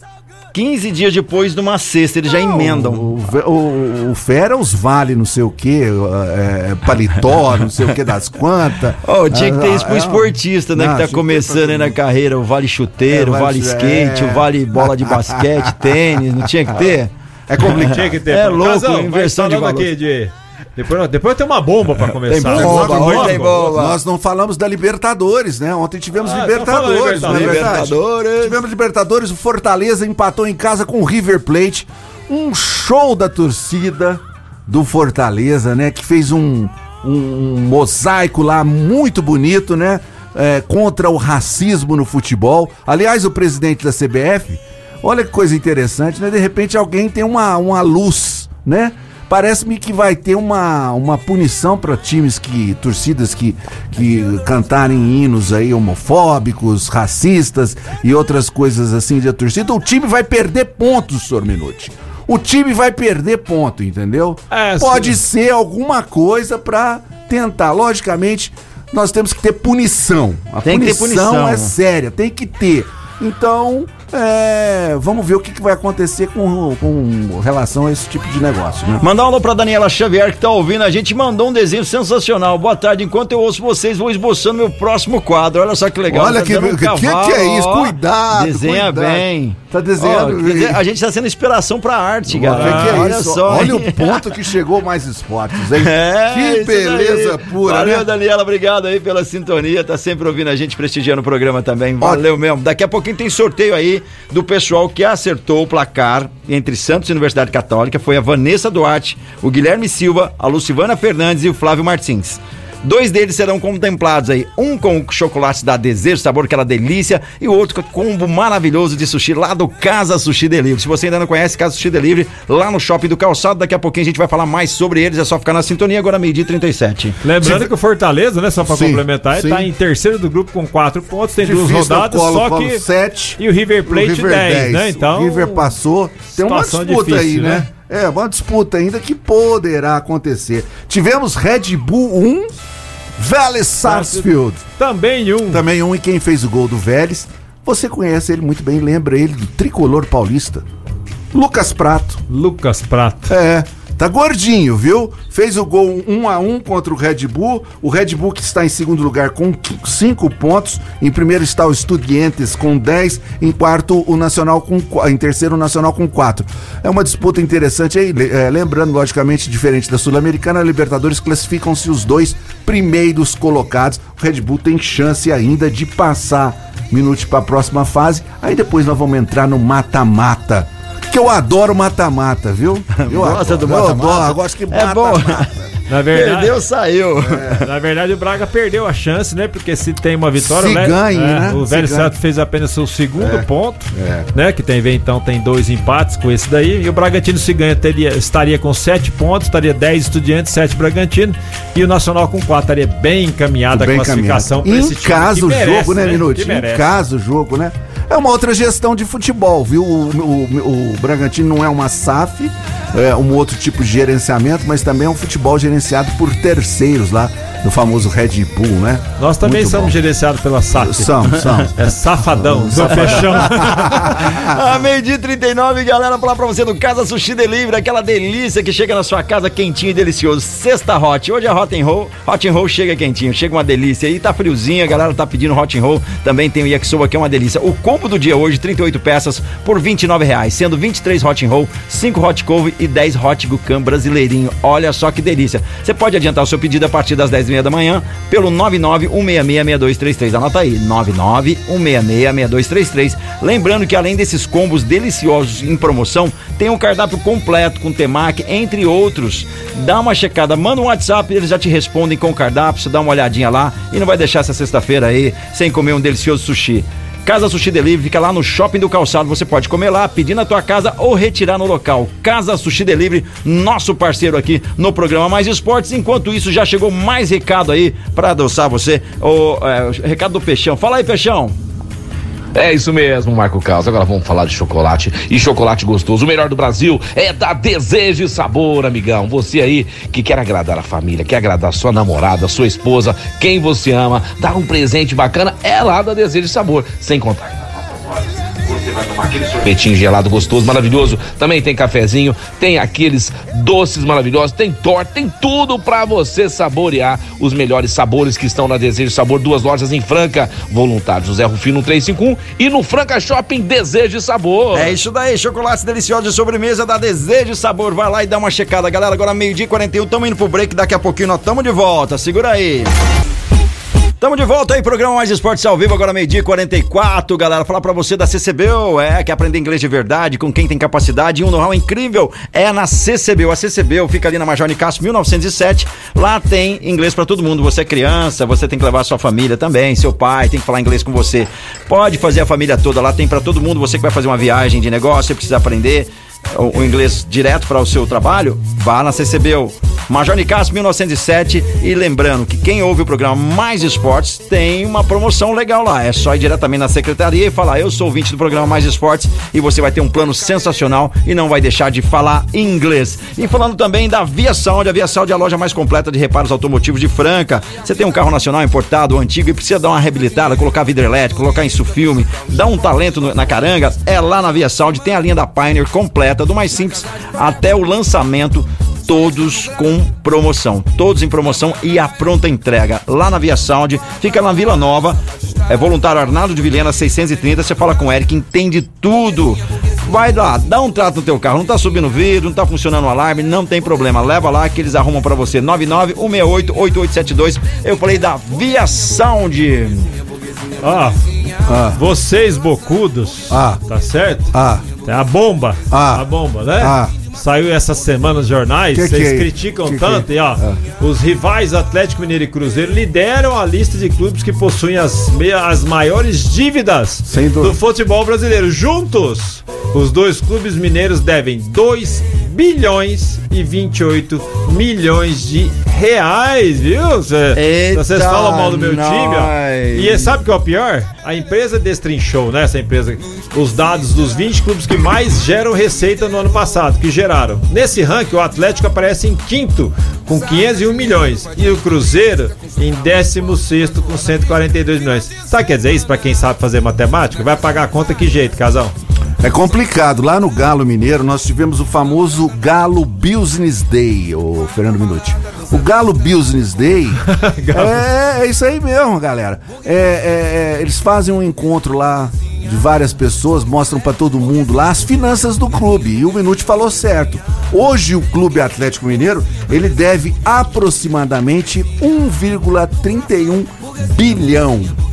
15 dias depois numa sexta, eles já emendam. O, o, o Fera os vale não sei o que, é, paletó, não sei o que das quantas. Ó, tinha que ter isso pro Ah, esportista, né? não, que tá que ter começando aí na carreira, o vale chuteiro, É, o vale skate, é. o vale bola de basquete, tênis, não tinha que ter? É complicado. Tinha que ter. É louco, Casão, inversão de valor. aqui de... Depois, depois tem uma bomba pra começar. Tem bomba, Logo, hoje logo. tem bomba. Nós não falamos da Libertadores, né? Ontem tivemos Ah, Libertadores, então não é Libertadores. verdade? Libertadores. Tivemos Libertadores, o Fortaleza empatou em casa com o River Plate. Um show da torcida do Fortaleza, né? Que fez um, um, um mosaico lá muito bonito, né? É, contra o racismo no futebol. Aliás, o presidente da CBF, olha que coisa interessante, né? De repente alguém tem uma, uma luz, né? Parece-me que vai ter uma, uma punição para times que, torcidas que, que cantarem hinos aí homofóbicos, racistas e outras coisas assim de torcida. O time vai perder pontos, senhor Minuti. O time vai perder ponto, entendeu? É, Pode sim. ser alguma coisa para tentar. Logicamente, nós temos que ter punição. A Tem que ter punição, punição. é séria, tem que ter. Então, é, vamos ver o que, que vai acontecer com, com relação a esse tipo de negócio, né? Mandar um alô pra Daniela Xavier que tá ouvindo a gente, mandou um desenho sensacional. Boa tarde, enquanto eu ouço vocês, vou esbocando meu próximo quadro. Olha só que legal. Olha Tá que- dando que- que é isso? ó. Cuidado, Desenha cuidado. bem. Tá desenhando Ó, a gente tá sendo inspiração pra arte, Olha, galera. que é Olha isso? só. Olha o ponto que chegou mais esportes, hein? É, que beleza daí. pura, Valeu, né? Daniela, obrigado aí pela sintonia. Tá sempre ouvindo a gente, prestigiando o programa também. Valeu mesmo. Daqui a pouquinho tem sorteio aí do pessoal que acertou o placar entre Santos e Universidade Católica. Foi a Vanessa Duarte, o Guilherme Silva, a Lucivana Fernandes e o Flávio Martins. Dois deles serão contemplados aí, um com o chocolate da Desejo, sabor aquela delícia, e o outro com o combo maravilhoso de sushi lá do Casa Sushi Delivery. Se você ainda não conhece Casa Sushi Delivery, lá no Shopping do Calçado, daqui a pouquinho a gente vai falar mais sobre eles, é só ficar na sintonia, agora meio-dia e 37. Lembrando que o Fortaleza, né, só pra Sim, complementar, sim. tá em terceiro do grupo com quatro pontos, tem duas Difícil, rodadas, Colo, só que... sete, E o River Plate o River 10, né? Então... O River passou. Tem uma disputa aí, difícil, né? É, uma disputa ainda que poderá acontecer. Tivemos Red Bull 1, Vélez Sarsfield. Também um. Também um e quem fez o gol do Vélez. Você conhece ele muito bem, lembra ele do tricolor paulista. Lucas Prato. Lucas Prato. É, tá gordinho, viu? Fez o gol 1 a 1 contra o Red Bull. O Red Bull que está em segundo lugar com 5 pontos. Em primeiro está o Estudiantes com 10. Em quarto, o Nacional com Em terceiro, o Nacional com 4. É uma disputa interessante aí. é, lembrando, logicamente, diferente da Sul-Americana, Libertadores classificam-se os dois primeiros colocados. O Red Bull tem chance ainda de passar. Minute para a próxima fase. Aí depois nós vamos entrar no mata-mata. Que eu adoro mata-mata, viu? Eu Gosta do adoro, mata-mata? Eu adoro, eu gosto que É bom. mata-mata. Na verdade, Perdeu, saiu. na verdade, o Braga perdeu a chance, né? Porque se tem uma vitória, Se o, ganhe, é, né? o Se Velho. Santos fez apenas seu segundo É. ponto, É. né? Que tem então tem dois empates com esse daí. E o Bragantino se ganha teria, estaria com sete pontos, estaria 10 estudiantes, 7 Bragantino. E o Nacional com 4 estaria bem encaminhada a Bem classificação caminhado. pra esse Em time caso que o merece, jogo, né, Minuti? Que Em caso o jogo, né? É uma outra gestão de futebol, viu? O, o, o Bragantino não é uma SAF, é um outro tipo de gerenciamento, mas também é um futebol gerenciado por terceiros lá, do famoso Red Bull, né? Nós também Muito somos bom. gerenciados pela SAF. Somos, somos. É safadão, do fechão. A meio-dia e 39, galera, falar pra você do Casa Sushi Delivery, aquela delícia que chega na sua casa quentinho e delicioso. Sexta Hot. Hoje é Hot and Roll. Hot and Roll chega quentinho, chega uma delícia. E tá friozinho, a galera tá pedindo Hot and Roll. Também tem o Yakisoba que é uma delícia. O combo do dia hoje, 38 peças por 29 reais, sendo 23 hot and roll, 5 hot couve e 10 hot gucam brasileirinho. Olha só que delícia. Você pode adiantar o seu pedido a partir das 10 h da manhã pelo 991666233. Anota aí, 991666233. Lembrando que além desses combos deliciosos em promoção, tem um cardápio completo com temaki, entre outros. Dá uma checada, manda um WhatsApp, eles já te respondem com o cardápio, você dá uma olhadinha lá e não vai deixar essa sexta-feira aí sem comer um delicioso sushi. Casa Sushi Delivery fica lá no Shopping do Calçado. Você pode comer lá, pedir na tua casa ou retirar no local. Casa Sushi Delivery, nosso parceiro aqui no programa Mais Esportes. Enquanto isso, já chegou mais recado aí para adoçar você. O é, recado do Peixão. Fala aí, Peixão. É isso mesmo, Marco Carlos. Agora vamos falar de chocolate. E chocolate gostoso. O melhor do Brasil é da Desejo e Sabor, amigão. Você aí que quer agradar a família, quer agradar sua namorada, sua esposa, quem você ama, dar um presente bacana, é lá da Desejo e Sabor. Sem contar você vai tomar aquele sorvetinho gelado gostoso, maravilhoso. Também tem cafezinho, tem aqueles doces maravilhosos, tem torta, tem tudo para você saborear os melhores sabores que estão na Desejo Sabor. Duas lojas em Franca, Voluntário José Rufino 351 e no Franca Shopping Desejo Sabor. É isso daí, chocolates deliciosos de sobremesa da Desejo Sabor. Vai lá e dá uma checada, galera. Agora meio-dia 41, tamo indo pro break, daqui a pouquinho nós tamo de volta. Segura aí. Tamo de volta aí, programa Mais Esportes ao vivo, agora meio-dia 44, galera. Falar pra você da CCBU, é, que aprender inglês de verdade, com quem tem capacidade e um know-how incrível, é na CCBU. A CCBU fica ali na Major Nicasso 1907. Lá tem inglês para todo mundo. Você é criança, você tem que levar sua família também, seu pai tem que falar inglês com você. Pode fazer a família toda, lá tem para todo mundo. Você que vai fazer uma viagem de negócio, precisa aprender o, inglês direto para o seu trabalho, vá na CCBU. Major Nicasso 1907 e lembrando que quem ouve o programa Mais Esportes tem uma promoção legal lá. É só ir diretamente na secretaria e falar: "Eu sou ouvinte do programa Mais Esportes" e você vai ter um plano sensacional e não vai deixar de falar inglês. E falando também da Via Saúde, a Via Saúde é a loja mais completa de reparos automotivos de Franca. Você tem um carro nacional importado antigo e precisa dar uma reabilitada, colocar vidro elétrico, colocar isso filme, dar um talento na caranga, é lá na Via Saúde, tem a linha da Pioneer completa, do mais simples até o lançamento todos com promoção. Todos em promoção e a pronta entrega. Lá na Via Sound, fica na Vila Nova. É voluntário Arnaldo de Vilhena 630. Você fala com o Eric, entende tudo. Vai lá, dá um trato no teu carro. Não tá subindo vidro, não tá funcionando o alarme, não tem problema. Leva lá que eles arrumam para você. 99 168 8872. Eu falei da Via Sound. Ah, ah. vocês bocudos, Ah. tá certo? Ah, Tem a bomba, Ah. a bomba, né? Ah. Saiu essa semana nos jornais, Que que vocês é? criticam Que que tanto, é? e ó, os rivais Atlético Mineiro e Cruzeiro lideram a lista de clubes que possuem as, as maiores dívidas do futebol brasileiro. Juntos, os dois clubes mineiros devem 2 bilhões e 28 milhões de reais, viu? Cê- Eita, Vocês falam mal do meu time, ó. nós. E sabe o que é o pior? A empresa destrinchou, né? Essa empresa, os dados dos 20 clubes que mais geram receita no ano passado, que geraram. Nesse ranking, o Atlético aparece em quinto, com 501 milhões. E o Cruzeiro em 16 com 142 milhões. Sabe o que quer dizer isso pra quem sabe fazer matemática? Vai pagar a conta que jeito, casal? É complicado. Lá no Galo Mineiro, nós tivemos o famoso Galo Business Day, o Fernando Minuti. O Galo Business Day é, é isso aí mesmo, galera. É, é, é, eles fazem um encontro lá de várias pessoas, mostram pra todo mundo lá as finanças do clube. E o Minuti falou certo. Hoje o Clube Atlético Mineiro, ele deve aproximadamente 1,31 bilhão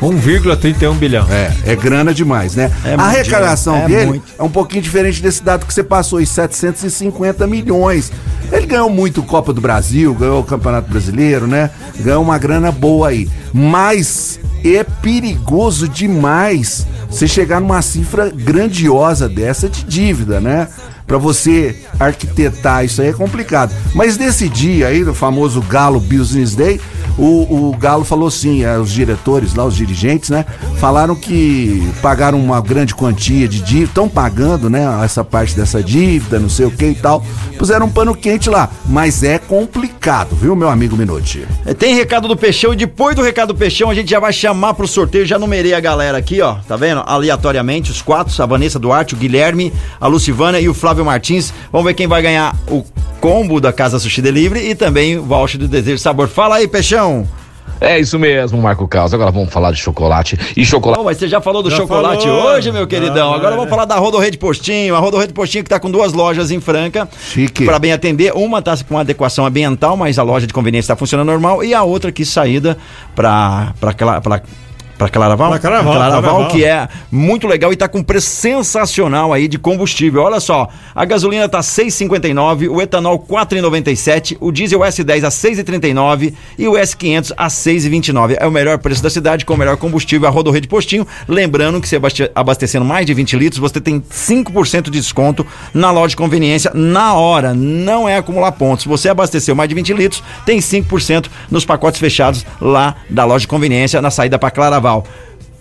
1,31 bilhão. é, é grana demais, né? É a arrecadação é dele muito. é um pouquinho diferente desse dado que você passou, aí, 750 milhões. Ele ganhou muito Copa do Brasil, ganhou o Campeonato Brasileiro, né? Ganhou uma grana boa aí. Mas é perigoso demais você chegar numa cifra grandiosa dessa de dívida, né? Pra você arquitetar isso aí é complicado. Mas nesse dia aí, do famoso Galo Business Day, o, o Galo falou assim, os diretores lá, os dirigentes, né? Falaram que pagaram uma grande quantia de dívida, estão pagando, né? Essa parte dessa dívida, não sei o que e tal. Puseram um pano quente lá. Mas é complicado, viu, meu amigo Minuti? É, Tem recado do Peixão e depois do recado do Peixão a gente já vai chamar pro sorteio. Já numerei a galera aqui, ó. Tá vendo? Aleatoriamente, os quatro: a Vanessa Duarte, o Guilherme, a Lucivana e o Flávio Martins. Vamos ver quem vai ganhar o combo da Casa Sushi Delivery e também o voucher do Desejo de Sabor. Fala aí, Peixão. É isso mesmo, Marco Carlos. Agora vamos falar de chocolate. E chocolate. Bom, mas você já falou do Já chocolate falou. hoje, meu queridão. Ah, Agora é. vamos falar da Rodorrede Postinho. A Rodorrede Postinho que tá com duas lojas em Franca. Chique. Para bem atender. Uma tá com adequação ambiental, mas a loja de conveniência está funcionando normal. E a outra que saída para para para Claraval? Pra Claraval, Claraval, Claraval. que é muito legal e tá com preço sensacional aí de combustível. Olha só, a gasolina tá 6,59, o etanol 4,97, o diesel S10 a 6,39 e o S500 a 6,29. É o melhor preço da cidade com o melhor combustível a Rodorrede Postinho. Lembrando que abaste- abastecendo mais de 20 litros, você tem 5% de desconto na loja de conveniência na hora. Não é acumular pontos. Se você abasteceu mais de 20 litros, tem 5% nos pacotes fechados lá da loja de conveniência na saída para Claraval.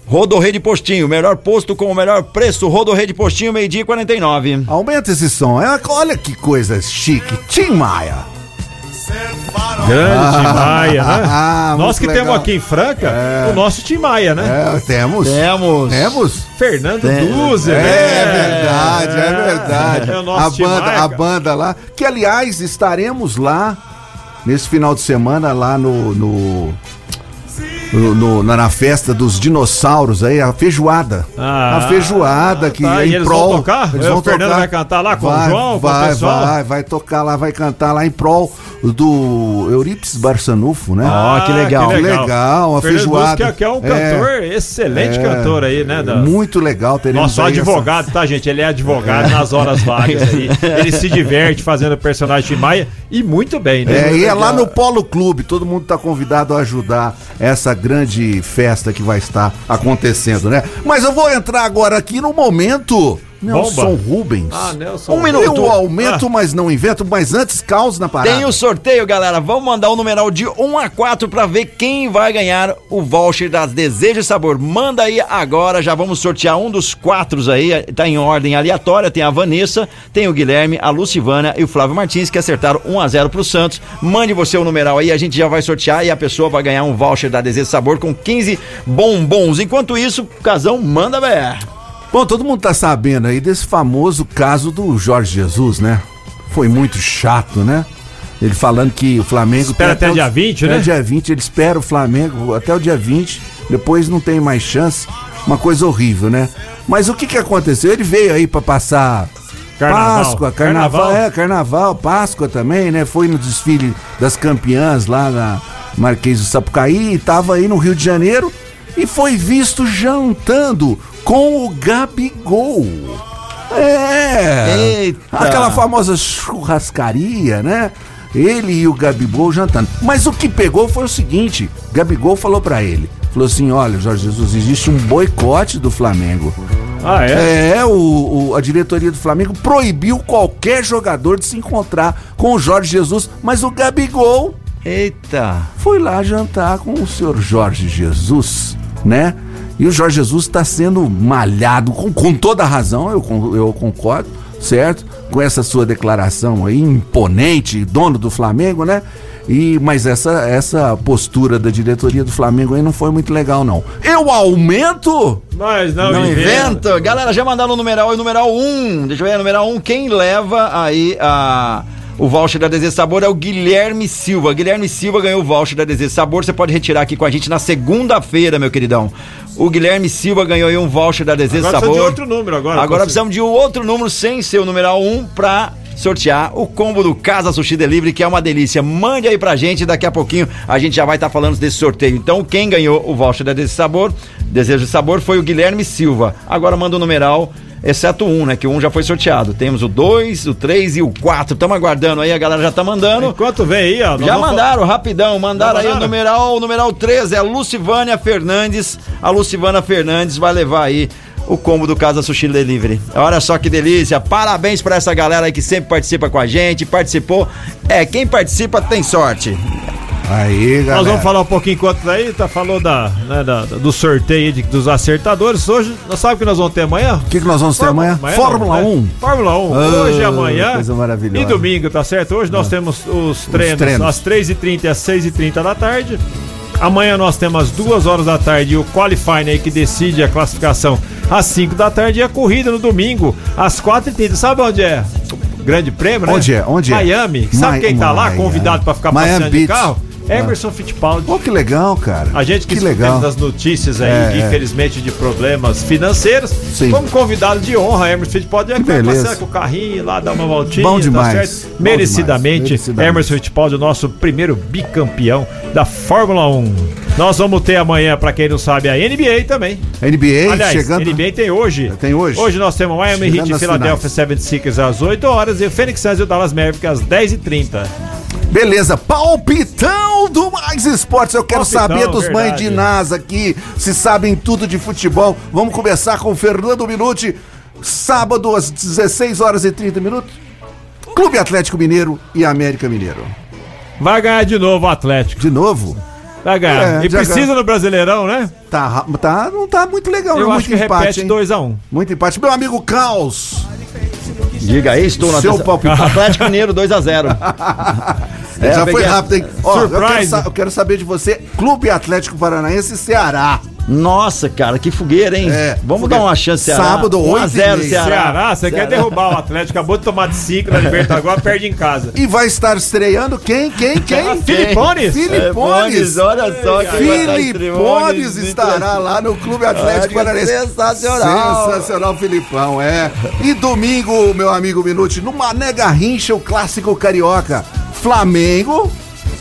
Rodorrede Postinho, melhor posto com o melhor preço. Rodorrede Postinho, meio-dia e 49. Aumenta esse som. É, olha que coisa chique. Tim Maia. Grande Tim Maia, né? Ah, Nós que muito temos legal. aqui em Franca, o nosso Tim Maia, né? É, temos. Temos. Temos. Fernando Tem- Duzer, É, né? verdade, é verdade. É o nosso a Tim banda, Maia, a banda lá, que aliás estaremos lá nesse final de semana lá no, no- no- no- na, na festa dos dinossauros aí, a feijoada. Ah, a feijoada que tá, é em eles prol. vão tocar? Eles vão o Fernando tocar. vai cantar lá com o vai, João, com o vai, pessoal? Vai, vai tocar lá, vai cantar lá em prol do Eurípides Barçanufo, né? Ó, que legal. Que legal, uma Fernando feijoada. Que, que é um É. cantor, excelente É. cantor aí, né? da- Muito legal, Nosso aí essa- advogado, tá, gente? Ele é advogado nas horas vagas aí. Ele se diverte fazendo personagem Tim Maia e muito bem, né? É, e é lá no Polo Clube, todo mundo tá convidado a ajudar essa grande festa que vai estar acontecendo, né? Mas eu vou entrar agora aqui no momento Nelson Rubens. Ah, Nelson. Um minuto. Eu aumento, mas não invento, mas antes caos na parada. Tem o sorteio, galera. Vamos mandar o numeral de 1 a 4 para ver quem vai ganhar o voucher das Desejo e Sabor. Manda aí agora, já vamos sortear um dos quatro aí. Tá em ordem aleatória. Tem a Vanessa, tem o Guilherme, a Lucivana e o Flávio Martins que acertaram 1 a 0 pro Santos. Mande você o numeral aí, a gente já vai sortear e a pessoa vai ganhar um voucher da Desejo e Sabor com 15 bombons. Enquanto isso, o Casão manda ver. Bom, todo mundo tá sabendo aí desse famoso caso do Jorge Jesus, né? Foi muito chato, né? Ele falando que o Flamengo. Espera até o- dia 20, até né? dia 20, ele espera o Flamengo até o dia 20, depois não tem mais chance. Uma coisa horrível, né? Mas o que que aconteceu? Ele veio aí pra passar Carnaval. Páscoa, carnaval, Carnaval. é, carnaval, Páscoa também, né? Foi no desfile das campeãs lá na Marquês do Sapucaí, e tava aí no Rio de Janeiro e foi visto jantando com o Gabigol. É. Eita. Aquela famosa churrascaria, né? Ele e o Gabigol jantando. Mas o que pegou foi o seguinte: Gabigol falou pra ele. Falou assim: olha, Jorge Jesus, existe um boicote do Flamengo. Ah, é? É, o, o- a diretoria do Flamengo proibiu qualquer jogador de se encontrar com o Jorge Jesus, mas o Gabigol Eita. foi lá jantar com o senhor Jorge Jesus, né? E o Jorge Jesus está sendo malhado, com, com toda a razão, eu, eu concordo, certo? Com essa sua declaração aí, imponente, dono do Flamengo, né? E, mas essa, essa postura da diretoria do Flamengo aí não foi muito legal, não. Eu aumento? Mas não, Não inventa. inventa. Galera, já mandaram o numeral e o numeral 1. Deixa eu ver, numeral 1. Quem leva aí a. O voucher da Desejo Sabor é o Guilherme Silva. Guilherme Silva ganhou o voucher da Desejo Sabor. Você pode retirar aqui com a gente na segunda-feira, meu queridão. O Guilherme Silva ganhou aí um voucher da Desejo Agora Sabor. precisa de outro número agora. Agora precisamos de um outro número sem ser o numeral 1 pra sortear o combo do Casa Sushi Delivery, que é uma delícia. Mande aí pra gente, daqui a pouquinho a gente já vai estar falando desse sorteio. Então, quem ganhou o voucher da Desejo Sabor, Desejo de Sabor foi o Guilherme Silva. Agora manda o numeral, exceto 1, né? Que o 1 já foi sorteado. Temos o 2, o 3 e o 4. Estamos aguardando aí, a galera já tá mandando. Enquanto vem aí, ó. Já mandaram, rapidão, mandaram Já aí o mandaram? numeral, o numeral 13, é a Lucivânia Fernandes. A Lucivânia Fernandes vai levar aí o combo do Casa Sushi Delivery. Olha só que delícia, parabéns pra essa galera aí que sempre participa com a gente, participou. É, quem participa tem sorte. Aí, galera. Nós vamos falar um pouquinho enquanto aí, tá falou da, né, da- do sorteio de- dos acertadores. Hoje, nós sabemos o que nós vamos ter amanhã? O que, que nós vamos ter amanhã? não, Fórmula né? 1. Fórmula 1. Ah, Hoje e amanhã. coisa maravilhosa. E domingo, tá certo? Hoje nós temos os treinos, treinos. às 3h30 e às 6h30 da tarde. Amanhã nós temos às 2 horas da tarde o qualifying aí que decide a classificação às 5 da tarde e a corrida no domingo às 4h30. Sabe onde é? Grande prêmio, né? Onde é? Onde é? Miami. Sabe Mi- quem tá lá Miami. convidado pra ficar Miami passeando de Beach. carro? Emerson Fittipaldi. Pô, que legal, cara. A gente que, que legal. das notícias aí, É, de, é. infelizmente, de problemas financeiros. Sim. Como convidado de honra, Emerson Fittipaldi vai Que beleza. passear com o carrinho lá, dar uma voltinha. Bom tá demais. certo? Bom Merecidamente, demais. Merecidamente. Emerson Fittipaldi, o nosso primeiro bicampeão da Fórmula 1. Nós vamos ter amanhã, pra quem não sabe, a NBA também. NBA Aliás, chegando. NBA tem hoje. Tem hoje? Hoje nós temos o Miami Heat e Philadelphia 76ers às 8 horas e o Phoenix Suns e o Dallas Mavericks às 10h30. Beleza, palpitão do Mais Esportes. Eu quero Palpitão, saber dos mães de NASA aqui, se sabem tudo de futebol. Vamos começar com o Fernando Minuti, sábado às 16 horas e 30 minutos. Clube Atlético Mineiro e América Mineiro. Vai ganhar de novo o Atlético. De novo? Vai ganhar. É, e precisa ganha. no Brasileirão, né? Tá, tá, não tá muito legal, Eu não. acho muito que empate, repete hein? 2x1. Muito empate. Meu amigo Caos. Diga aí, estou na Seu terça- palpite. Atlético Mineiro 2x0. É, Já foi rápido, hein? Ó, eu quero, eu quero saber de você, Clube Atlético Paranaense e Ceará. Nossa, cara, que fogueira, hein? É, Vamos fogueira. dar uma chance, Ceará. Sábado, 1x0 8h30. Ceará. Ceará, você quer derrubar o Atlético, acabou de tomar de 5 na Libertadores, agora perde em casa. E vai estar estreando quem? Quem? Quem? Filipones? Filipones. olha só que Filipones estará lá no Clube Atlético Paranaense. sensacional. Sensacional, Filipão, é. E domingo, meu amigo Minuti, no Mané Garrincha, o clássico carioca. Flamengo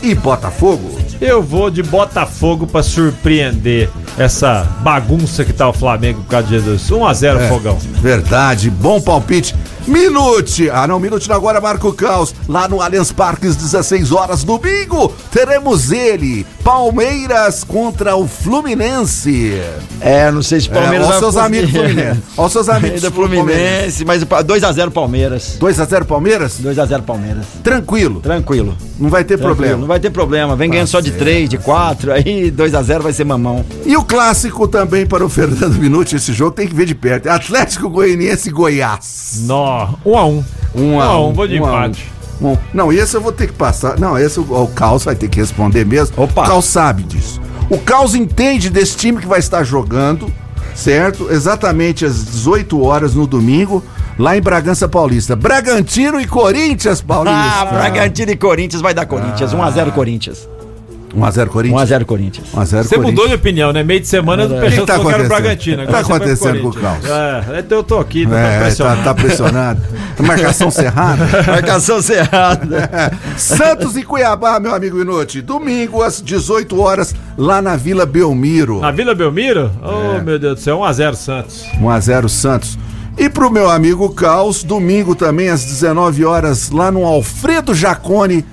e Botafogo. Eu vou de Botafogo pra surpreender essa bagunça que tá o Flamengo por causa de Jesus. 1x0 É, fogão. Verdade, bom palpite. Minute! Ah, não, Minute agora marca o caos. Lá no Allianz Parques, 16 horas, domingo, teremos ele, Palmeiras contra o Fluminense. É, não sei se o Palmeiras é, vai seus amigos Fluminense. Ó seus amigos Ainda Fluminense, mas o Pa- 2x0 Palmeiras. 2x0 Palmeiras? 2x0 Palmeiras. Tranquilo, Tranquilo. não vai ter Tranquilo, problema. Não vai ter problema. Vem ganhando só de 3, de 4, aí 2x0 vai ser mamão. E o clássico também para o Fernando Minuti, esse jogo tem que ver de perto. Atlético Goianiense e Goiás. Nó, 1x1. Um 1x1, vou de um a um. empate. Um. Não, esse eu vou ter que passar. Não, esse o, o Caos vai ter que responder mesmo. Opa. O Caos sabe disso. O Caos entende desse time que vai estar jogando, certo? Exatamente às 18 horas no domingo, lá em Bragança Paulista. Bragantino e Corinthians Paulista. Ah, Bragantino e Corinthians vai dar Corinthians. 1x0 Corinthians. 1x0 Corinthians. 1x0 Corinthians. 1x0 Você mudou de opinião, né? Meio de semana as que pessoas tá era o? Bragantino. O que tá pro acontecendo com o. Caos? É, então eu tô aqui, não É, tô tá, pressionado. tá pressionado. Marcação cerrada. Marcação cerrada. Santos e Cuiabá, meu amigo Inuti. Domingo às 18 horas, lá na Vila Belmiro. Na Vila Belmiro? É. Oh, meu Deus do céu, 1x0 Santos. 1x0 Santos. E pro meu amigo Caos, domingo também às 19 horas, lá no Alfredo Jacone,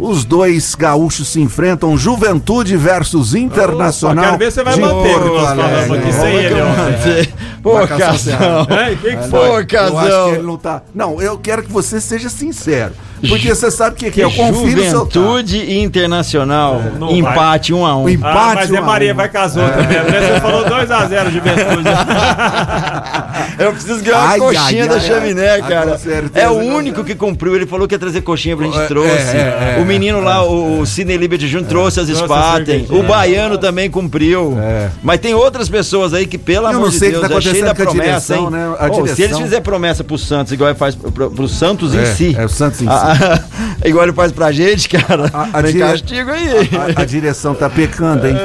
os dois gaúchos se enfrentam, Juventude versus Internacional. Opa, quero ver se você vai manter o que Porto nós falamos aqui sem ele ontem. Pô, Casão. Ei, quem que Pô, foi? Eu acho que Casão. ele não tá. Não, eu quero que você seja sincero. Porque você sabe o que, que é. Eu confio no seu tato. Juventude e Internacional. Não Empate 1x1. O Um empate. Ah, mas um é a um. Maria, vai com as outras mesmo. né? Você falou 2x0 Juventude. Eu preciso ganhar Ai, uma coxinha ai, da ai, chaminé, ai. cara. Certeza, é o único que cumpriu. Ele falou que ia trazer coxinha pra gente É, trouxe. é, é, o menino lá, o Sidney Liberty Jr. trouxe as a Spaten. O baiano também cumpriu. É. Mas tem outras pessoas aí que, pelo Eu amor não de Deus, tá é cheio da a promessa, direção, hein? né? A Ô, se eles fizerem promessa pro Santos, igual ele faz pro, pro Santos É, em si. é, o Santos em si. A- a- igual ele faz pra gente, cara. A- a dire- castigo aí. A, a direção tá pecando, hein?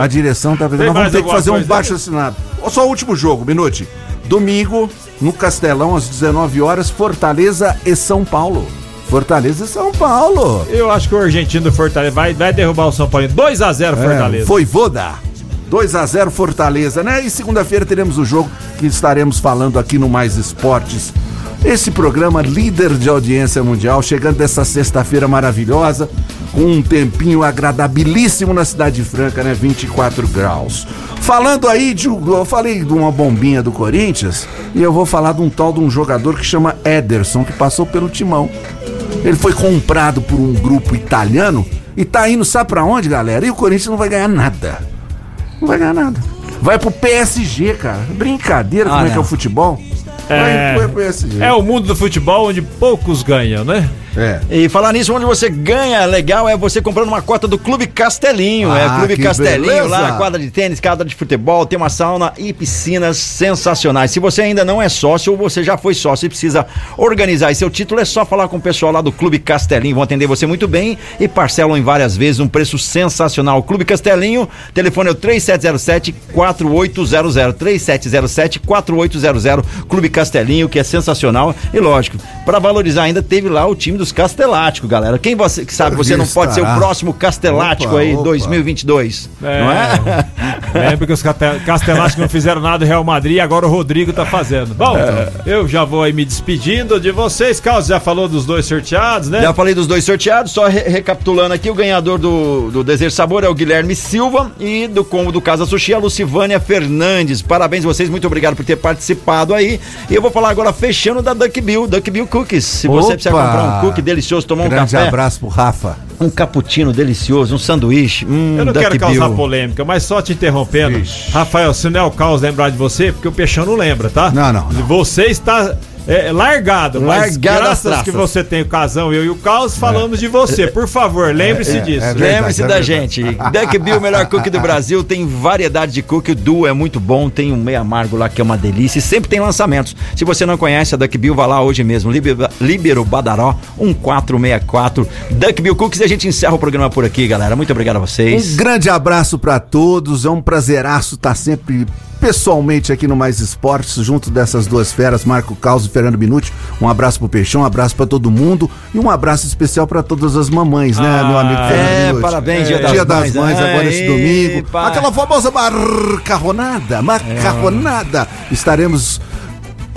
A direção tá pecando. Nós vamos ter que fazer um baixo assinado. Só o último jogo, Minute. Domingo, no Castelão, às 19 horas, Fortaleza e São Paulo. Fortaleza e São Paulo. Eu acho que o argentino do Fortaleza vai, vai derrubar o São Paulo. 2x0 Fortaleza. É, foi Voda. 2 a 0 Fortaleza, né? E segunda-feira teremos o jogo que estaremos falando aqui no Mais Esportes. Esse programa líder de audiência mundial, chegando dessa sexta-feira maravilhosa, com um tempinho agradabilíssimo na Cidade Franca, né? 24 graus. Falando aí de. Eu falei de uma bombinha do Corinthians, e eu vou falar de um tal de um jogador que chama Ederson, que passou pelo timão. Ele foi comprado por um grupo italiano e tá indo, sabe pra onde, galera? E o Corinthians não vai ganhar nada. Não vai ganhar nada. Vai pro PSG, cara. Brincadeira, Ah, como é que é não. o futebol? É. PSG. É o mundo do futebol onde poucos ganham, né? É. E falar nisso, onde você ganha legal é você comprando uma cota do Clube Castelinho. Ah, é Clube Castelinho beleza. lá, quadra de tênis, quadra de futebol, tem uma sauna e piscinas sensacionais. Se você ainda não é sócio ou você já foi sócio e precisa organizar esse seu título, é só falar com o pessoal lá do Clube Castelinho. Vão atender você muito bem e parcelam em várias vezes um preço sensacional. Clube Castelinho, telefone é o 3707 4800 3707 4800 Clube Castelinho, que é sensacional. E lógico, para valorizar ainda teve lá o time dos Casteláticos, galera. Quem você que sabe você não pode ser o próximo Castelático Opa, aí opa. 2022, É. não é? Lembra que os Casteláticos não fizeram nada do Real Madrid, agora o Rodrigo tá fazendo. Bom, É. eu já vou aí me despedindo de vocês. Carlos já falou dos dois sorteados, né? Já falei dos dois sorteados, só re- recapitulando aqui, o ganhador do, do Desejo Sabor é o Guilherme Silva e do combo do Casa Sushi, a Lucivânia Fernandes. Parabéns vocês, muito obrigado por ter participado aí. E eu vou falar agora fechando da Duck Bill, Duck Bill Cookies. Se você Opa! precisar comprar um cookie delicioso, tomar um Grande café, abraço pro Rafa. um cappuccino delicioso, um sanduíche, hum, Eu não quero causar Bill. polêmica, mas só te interrompendo. Vixe. Rafael, se não é o caos lembrar de você, porque o Peixão não lembra, tá? Não, não, não. Você está é, largado, mas Largado as graças traças. que você tem o casão, eu e o caos, falamos de você. Por favor, lembre-se disso. é verdade. Lembre-se da verdade. gente. Duck Bill, o melhor cookie do Brasil. Tem variedade de cookie. O Duo é muito bom. Tem um meio amargo lá que é uma delícia. E sempre tem lançamentos. Se você não conhece a Duck Bill, vá lá hoje mesmo. Liber- Líbero Badaró 1464. Duck Bill Cookies. E a gente encerra o programa por aqui, galera. Muito obrigado a vocês. Um grande abraço pra todos. É um prazeraço estar sempre pessoalmente aqui no Mais Esportes, junto dessas duas feras, Marco Caos e Fernando Minuti. Um abraço pro Peixão, um abraço pra todo mundo e um abraço especial pra todas as mamães, né, Ah, meu amigo Fernando é, parabéns, Dia das Dia das Mães. Mães agora esse Aí, domingo. pai. Aquela famosa macarronada, macarronada. Estaremos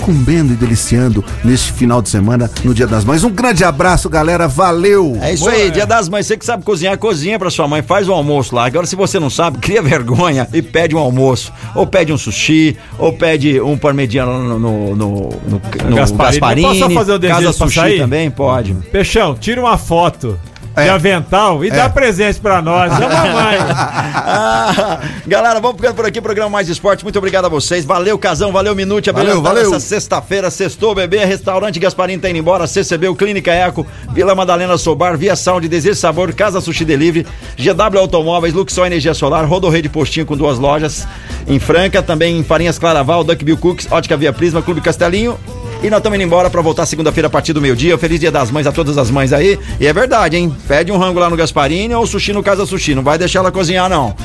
comendo e deliciando neste final de semana, no Dia das Mães. Um grande abraço, galera. Valeu! É isso aí, dia das mães. Você que sabe cozinhar, cozinha pra sua mãe, faz o almoço lá. Agora, se você não sabe, cria vergonha e pede um almoço. Ou pede um sushi, ou pede um parmegiano no, no, no, no, no Gasparini. Gasparini. Posso só fazer o desejo Casa Sushi também, pode. Peixão, tira uma foto de É. avental e dá presente pra nós. É mamãe. Ah, galera, vamos ficando por aqui, programa Mais Esporte. Muito obrigado a vocês. Valeu, Casão, valeu, Minute. Valeu, valeu. Essa sexta-feira, sextou, bebê, restaurante Gasparim tá indo embora, CCB, o Clínica Eco, Vila Madalena Sobar, Via Sound, Desejo Sabor, Casa Sushi Delivery, GW Automóveis, Luxol Energia Solar, Rodorreio de Postinho com duas lojas em Franca, também em Farinhas Claraval, Duck Bill Cooks, Ótica Via Prisma, Clube Castelinho. E nós estamos indo embora pra voltar segunda-feira a partir do meio-dia. Feliz Dia das Mães a todas as mães aí. E é verdade, hein? Pede um rango lá no Gasparini ou sushi no Casa Sushi. Não vai deixar ela cozinhar, não.